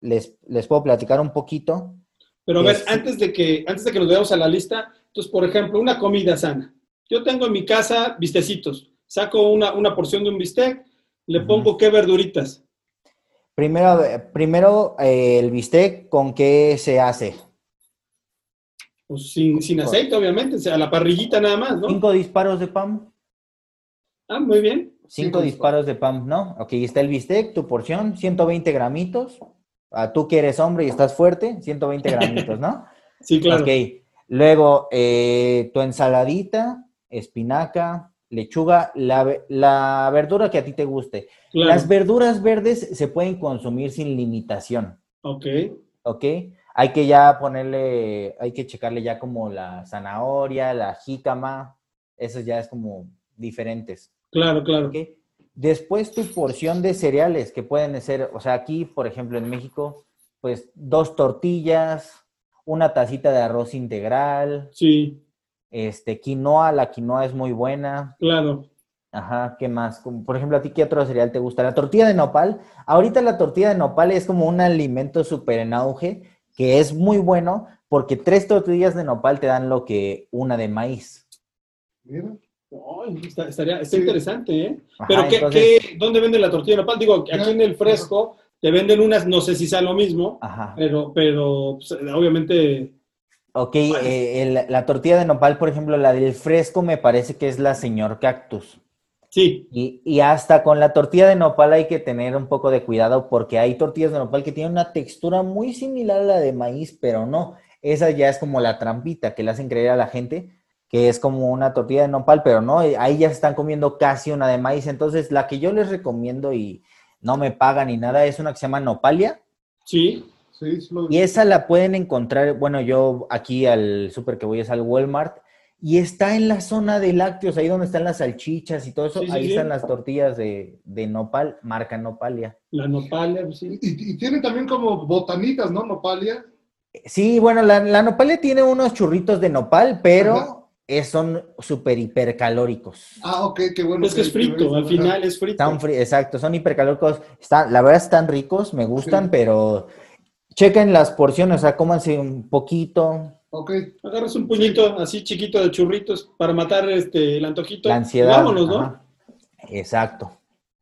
les, les puedo platicar un poquito. Pero a ver, antes de que, antes de que nos veamos a la lista, entonces, por ejemplo, una comida sana. Yo tengo en mi casa bistecitos. Saco una, porción de un bistec, le pongo qué verduritas. Primero, primero eh, el bistec, ¿con qué se hace? Pues sin, aceite, obviamente, a la parrillita nada más, ¿no? Cinco disparos de pan. Ah, muy bien. Cinco, disparos de pan, ¿no? Ok, está el bistec, tu porción, 120 gramitos. Ah, tú que eres hombre y estás fuerte, 120 gramitos, ¿no? sí, claro. Ok, luego eh, tu ensaladita, espinaca, lechuga, la, verdura que a ti te guste. Las verduras verdes se pueden consumir sin limitación. Ok. Ok. Hay que ya ponerle, hay que checarle ya como la zanahoria, la jícama, eso ya es como diferentes. Claro, claro. ¿Okay? Después tu porción de cereales que pueden ser, o sea, aquí, por ejemplo, en México, pues dos tortillas, una tacita de arroz integral. Sí. Este, quinoa, la quinoa es muy buena. Claro. Ajá, ¿qué más? Como, por ejemplo, ¿a ti qué otro cereal te gusta? La tortilla de nopal. Ahorita la tortilla de nopal es como un alimento súper en auge, que es muy bueno porque tres tortillas de nopal te dan lo que una de maíz. Mira. está, estaría, está interesante, ¿eh? Pero ¿qué, qué, ¿dónde venden la tortilla de nopal? Digo, aquí en el fresco te venden unas, no sé si sea lo mismo, pero, pero pues, obviamente Ok, eh, la tortilla de nopal, por ejemplo, la del fresco me parece que es la señor cactus. Sí. Y, hasta con la tortilla de nopal hay que tener un poco de cuidado porque hay tortillas de nopal que tienen una textura muy similar a la de maíz, pero no. Esa ya es como la trampita que le hacen creer a la gente que es como una tortilla de nopal, pero no, ahí ya se están comiendo casi una de maíz. Entonces, la que yo les recomiendo y no me paga ni nada es una que se llama nopalia. Sí. Y esa la pueden encontrar, bueno, yo aquí al súper que voy es al Walmart, y está en la zona de lácteos, ahí donde están las salchichas y todo eso, ahí están las tortillas de, nopal, marca Nopalia. La Nopalia, pues sí. Y, y tienen también como botanitas, ¿no? Nopalia. Sí, bueno, la, la Nopalia tiene unos churritos de nopal, pero son súper hipercalóricos. Ah, ok, qué bueno. Es que es frito, al final es frito. exacto, son hipercalóricos. Están, la verdad están ricos, me gustan, pero chequen las porciones, o sea, cómanse un poquito. Ok. Agarras un puñito así chiquito de churritos para matar este, el antojito. La ansiedad. Vámonos, ¿no? Exacto.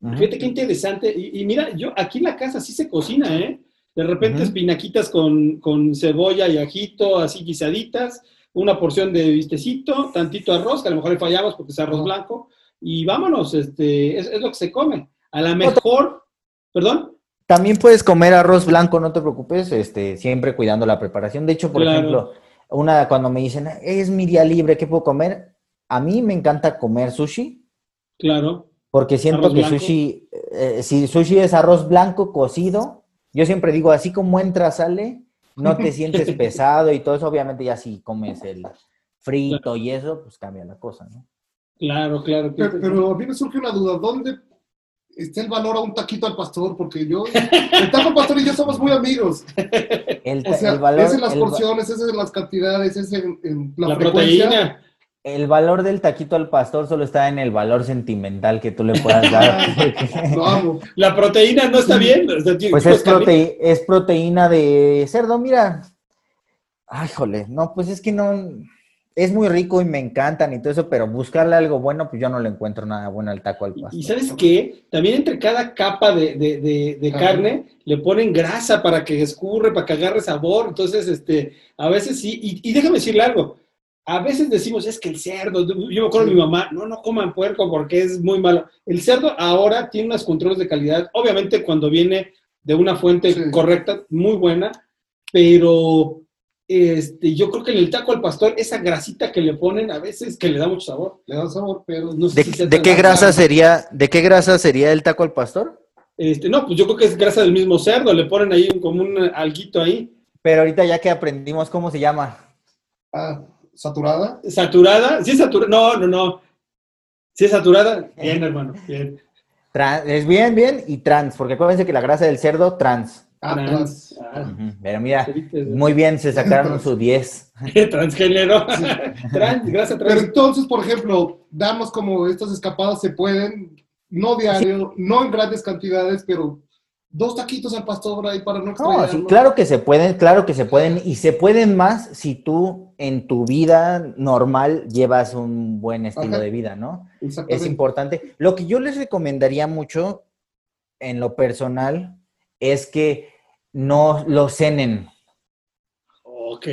Fíjate qué interesante. Y, mira, yo aquí en la casa sí se cocina, ¿eh? De repente espinaquitas con, cebolla y ajito, así guisaditas, una porción de vistecito, tantito arroz, que a lo mejor le fallamos porque es arroz blanco, y vámonos, este, es, es lo que se come. A lo mejor, perdón. También puedes comer arroz blanco, no te preocupes, este, siempre cuidando la preparación. De hecho, por ejemplo, una cuando me dicen, es mi día libre, ¿qué puedo comer? A mí me encanta comer sushi. Claro. Porque siento que sushi, eh, si sushi es arroz blanco cocido, yo siempre digo, así como entra, sale, no te sientes pesado y todo eso, obviamente ya si comes el frito y eso, pues cambia la cosa, ¿no? Claro, claro. Pero, pero a mí me surge una duda, ¿dónde esté el valor a un taquito al pastor, porque yo, el taco pastor y yo somos muy amigos. El, o sea, el valor, es en las porciones, es en las cantidades, es en, la, proteína. El valor del taquito al pastor solo está en el valor sentimental que tú le puedas dar. La proteína no está bien. Pues es, es proteína de cerdo, mira. Ay, jole, no, pues es que no, es muy rico y me encantan y todo eso, pero buscarle algo bueno, pues yo no le encuentro nada bueno al taco al pastor. Y sabes qué, también entre cada capa de, carne le ponen grasa para que escurre, para que agarre sabor. Entonces, este, a veces sí, y, déjame decirle algo. A veces decimos, es que el cerdo, yo me acuerdo de mi mamá, no, no coman puerco porque es muy malo. El cerdo ahora tiene unos controles de calidad, obviamente cuando viene de una fuente correcta, muy buena, pero este, yo creo que en el taco al pastor, esa grasita que le ponen a veces que le da mucho sabor. Le da sabor, pero no sé ¿De, si de qué grasa sería, de qué grasa sería el taco al pastor? Este, no, pues yo creo que es grasa del mismo cerdo, le ponen ahí un- como un alguito ahí. Pero ahorita ya que aprendimos cómo se llama. Ah, saturada. ¿Saturada? ¿Sí saturada? No, no, no. ¿Sí es saturada? Bien, hermano, bien. Es bien, bien, y trans, porque acuérdense que la grasa del cerdo, trans. Ah, Trans. Ah, Pero mira, muy bien, se sacaron su 10. transgénero. Trans, Pero trans. entonces, por ejemplo, damos como estas escapadas se pueden, no diario, no en grandes cantidades, pero dos taquitos al pastor ahí para no No, extrañarlo. sí, claro que se pueden, claro que se pueden, y se pueden más si tú en tu vida normal llevas un buen estilo Ajá. de vida, ¿no? Es importante. Lo que yo les recomendaría mucho, en lo personal, es que no lo cenen. Ok.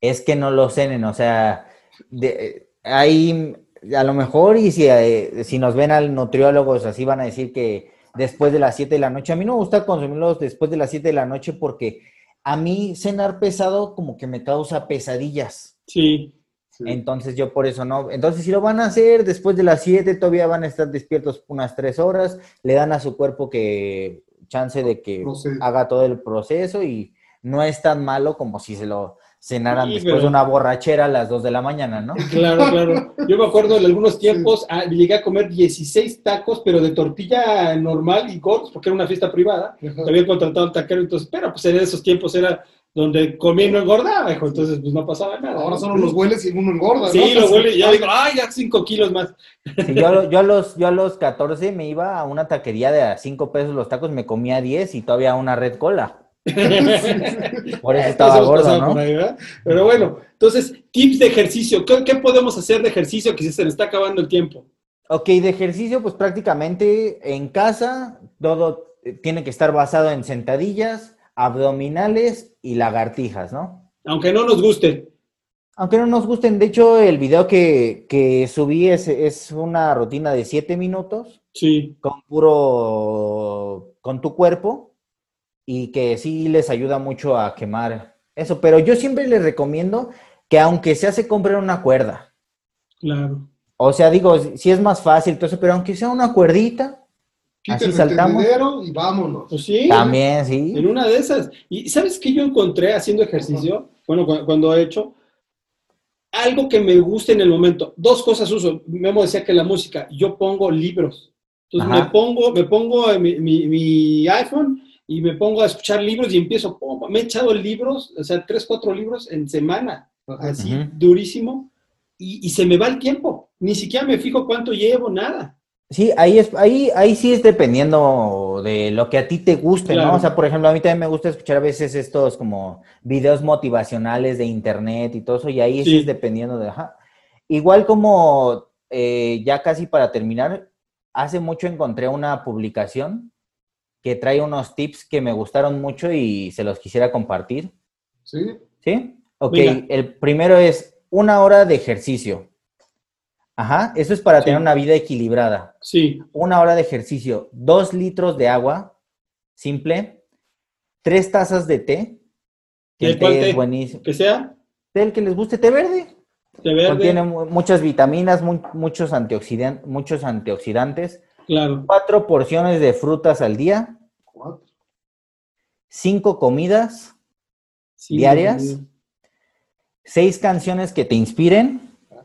Es que no lo cenen, o sea, de, hay, a lo mejor, y si, eh, si nos ven al nutriólogos, así van a decir que después de las 7 de la noche, a mí no me gusta consumirlos después de las 7 de la noche porque a mí cenar pesado como que me causa pesadillas. Sí. Sí. Entonces yo por eso no. Entonces si lo van a hacer después de las 7, todavía van a estar despiertos unas 3 horas, le dan a su cuerpo que chance de que Procede. haga todo el proceso y no es tan malo como si se lo cenaran Sí, después pero- de una borrachera a las 2 de la mañana, ¿no? Claro, claro. Yo me acuerdo en algunos tiempos ah, llegué a comer 16 tacos, pero de tortilla normal y gordos, porque era una fiesta privada. Ajá. Había contratado un taquero, entonces, pero pues en esos tiempos era donde comía y no engordaba, hijo, entonces pues no pasaba nada. Ahora solo los hueles y uno engorda. Sí, ¿no? lo huele y ya digo, ay, ya 5 kilos más. Sí, yo, yo a los, yo a los 14 me iba a una taquería de a 5 pesos los tacos, me comía 10 y todavía una red cola. Por eso estaba gordo, ¿no? Pero bueno, entonces, tips de ejercicio. ¿Qué, qué podemos hacer de ejercicio que si se le está acabando el tiempo? Ok, de ejercicio, pues prácticamente en casa todo eh, tiene que estar basado en sentadillas, abdominales y lagartijas, ¿no? Aunque no nos guste. Aunque no nos gusten, de hecho el video que, que subí es, es una rutina de 7 minutos Sí. con puro, con tu cuerpo y que sí les ayuda mucho a quemar eso, pero yo siempre les recomiendo que aunque sea se compren una cuerda. Claro. O sea, digo, si es más fácil, entonces, pero aunque sea una cuerdita, así el saltamos. y vámonos. Pues sí. También, sí. En una de esas. ¿Y sabes qué yo encontré haciendo ejercicio? Bueno, cu- cuando he hecho. Algo que me gusta en el momento. Dos cosas uso. Memo decía que la música. Yo pongo libros. Entonces Ajá. me pongo, me pongo en mi, mi- mi iPhone y me pongo a escuchar libros y empiezo. pum, me he echado libros, o sea, tres, cuatro libros en semana. Ajá. Así, Ujú. durísimo. Y, y se me va el tiempo. Ni siquiera me fijo cuánto llevo, nada. Sí, ahí es, ahí, ahí sí es dependiendo de lo que a ti te guste, Claro. ¿no? O sea, por ejemplo, a mí también me gusta escuchar a veces estos como videos motivacionales de internet y todo eso, y ahí sí, Sí. es dependiendo de, ajá. Igual como eh, ya casi para terminar, hace mucho encontré una publicación que trae unos tips que me gustaron mucho y se los quisiera compartir. ¿Sí? ¿Sí? Ok, el primero es una hora de ejercicio. Ajá, eso es para Sí. tener una vida equilibrada. Sí, Una hora de ejercicio, dos litros de agua, simple, tres tazas de té, que ¿De el té té? es buenísimo. que sea Té el que les guste, té verde. de verde. Contiene mu- muchas vitaminas, mu- muchos, antioxidan- muchos antioxidantes, Claro. cuatro porciones de frutas al día, Cuatro. cinco comidas, Sí, ¿Diarias? seis canciones que te inspiren, Ah.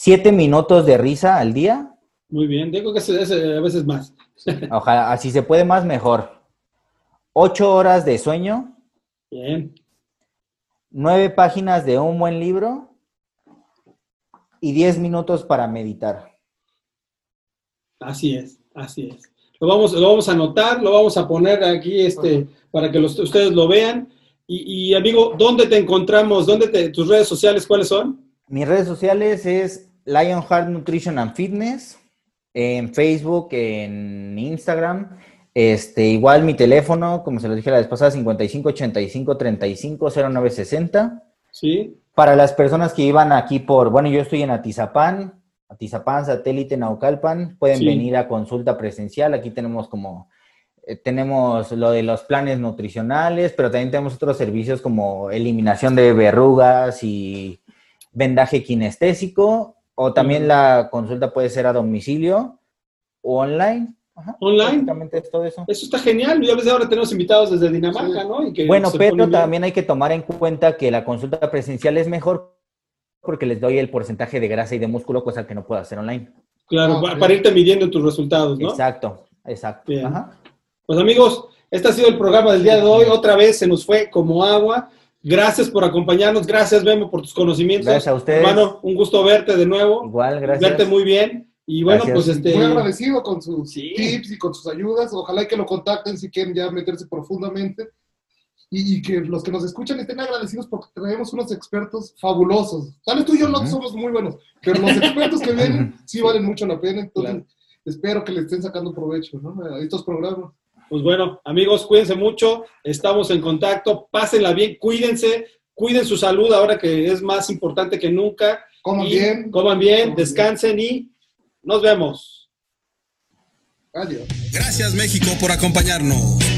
Siete minutos de risa al día. Muy bien. Digo que a veces más. Ojalá, así se puede más, mejor. Ocho horas de sueño, Bien. nueve páginas de un buen libro y diez minutos para meditar. Así es, así es. Lo vamos, lo vamos a anotar, lo vamos a poner aquí este, para que los- ustedes lo vean. Y, y, amigo, ¿dónde te encontramos? ¿Dónde te, tus redes sociales cuáles son? Mis redes sociales es Lionheart Nutrition and Fitness, en Facebook, en Instagram. Este, igual mi teléfono, como se lo dije la vez pasada, 55 85 35 09 60. Sí, Para las personas que iban aquí por, bueno, yo estoy en Atizapán, Atizapán, satélite Naucalpan, pueden Sí. venir a consulta presencial. Aquí tenemos como eh, tenemos lo de los planes nutricionales, pero también tenemos otros servicios como eliminación de verrugas y vendaje kinestésico, o también la consulta puede ser a domicilio o online. online. todo eso. Eso está genial. Ya ves, ahora tenemos invitados desde Dinamarca, ¿no? bueno, pero también hay que tomar en cuenta que la consulta presencial es mejor porque les doy el porcentaje de grasa y de músculo, cosa que no puedo hacer online. Claro, para irte midiendo tus resultados, ¿no? Exacto, exacto. Pues amigos, este ha sido el programa del día de hoy. Otra vez se nos fue como agua. Gracias por acompañarnos. Gracias, Memo, por tus conocimientos. Gracias a ustedes. Hermano, un gusto verte de nuevo. Igual, gracias. Verte muy bien. Y bueno, pues este. Muy agradecido con sus tips y con sus ayudas. Ojalá que lo contacten si quieren ya meterse profundamente. Y, que los que nos escuchan estén agradecidos porque traemos unos expertos fabulosos. Tal vez tú y yo no somos muy buenos, pero los expertos que vienen sí valen mucho la pena. Entonces, espero que le estén sacando provecho ¿no? a estos programas. Pues bueno, amigos, cuídense mucho, estamos en contacto, pásenla bien, cuídense, cuiden su salud ahora que es más importante que nunca. Coman bien. Coman bien, descansen y nos vemos. Adiós. Gracias México por acompañarnos.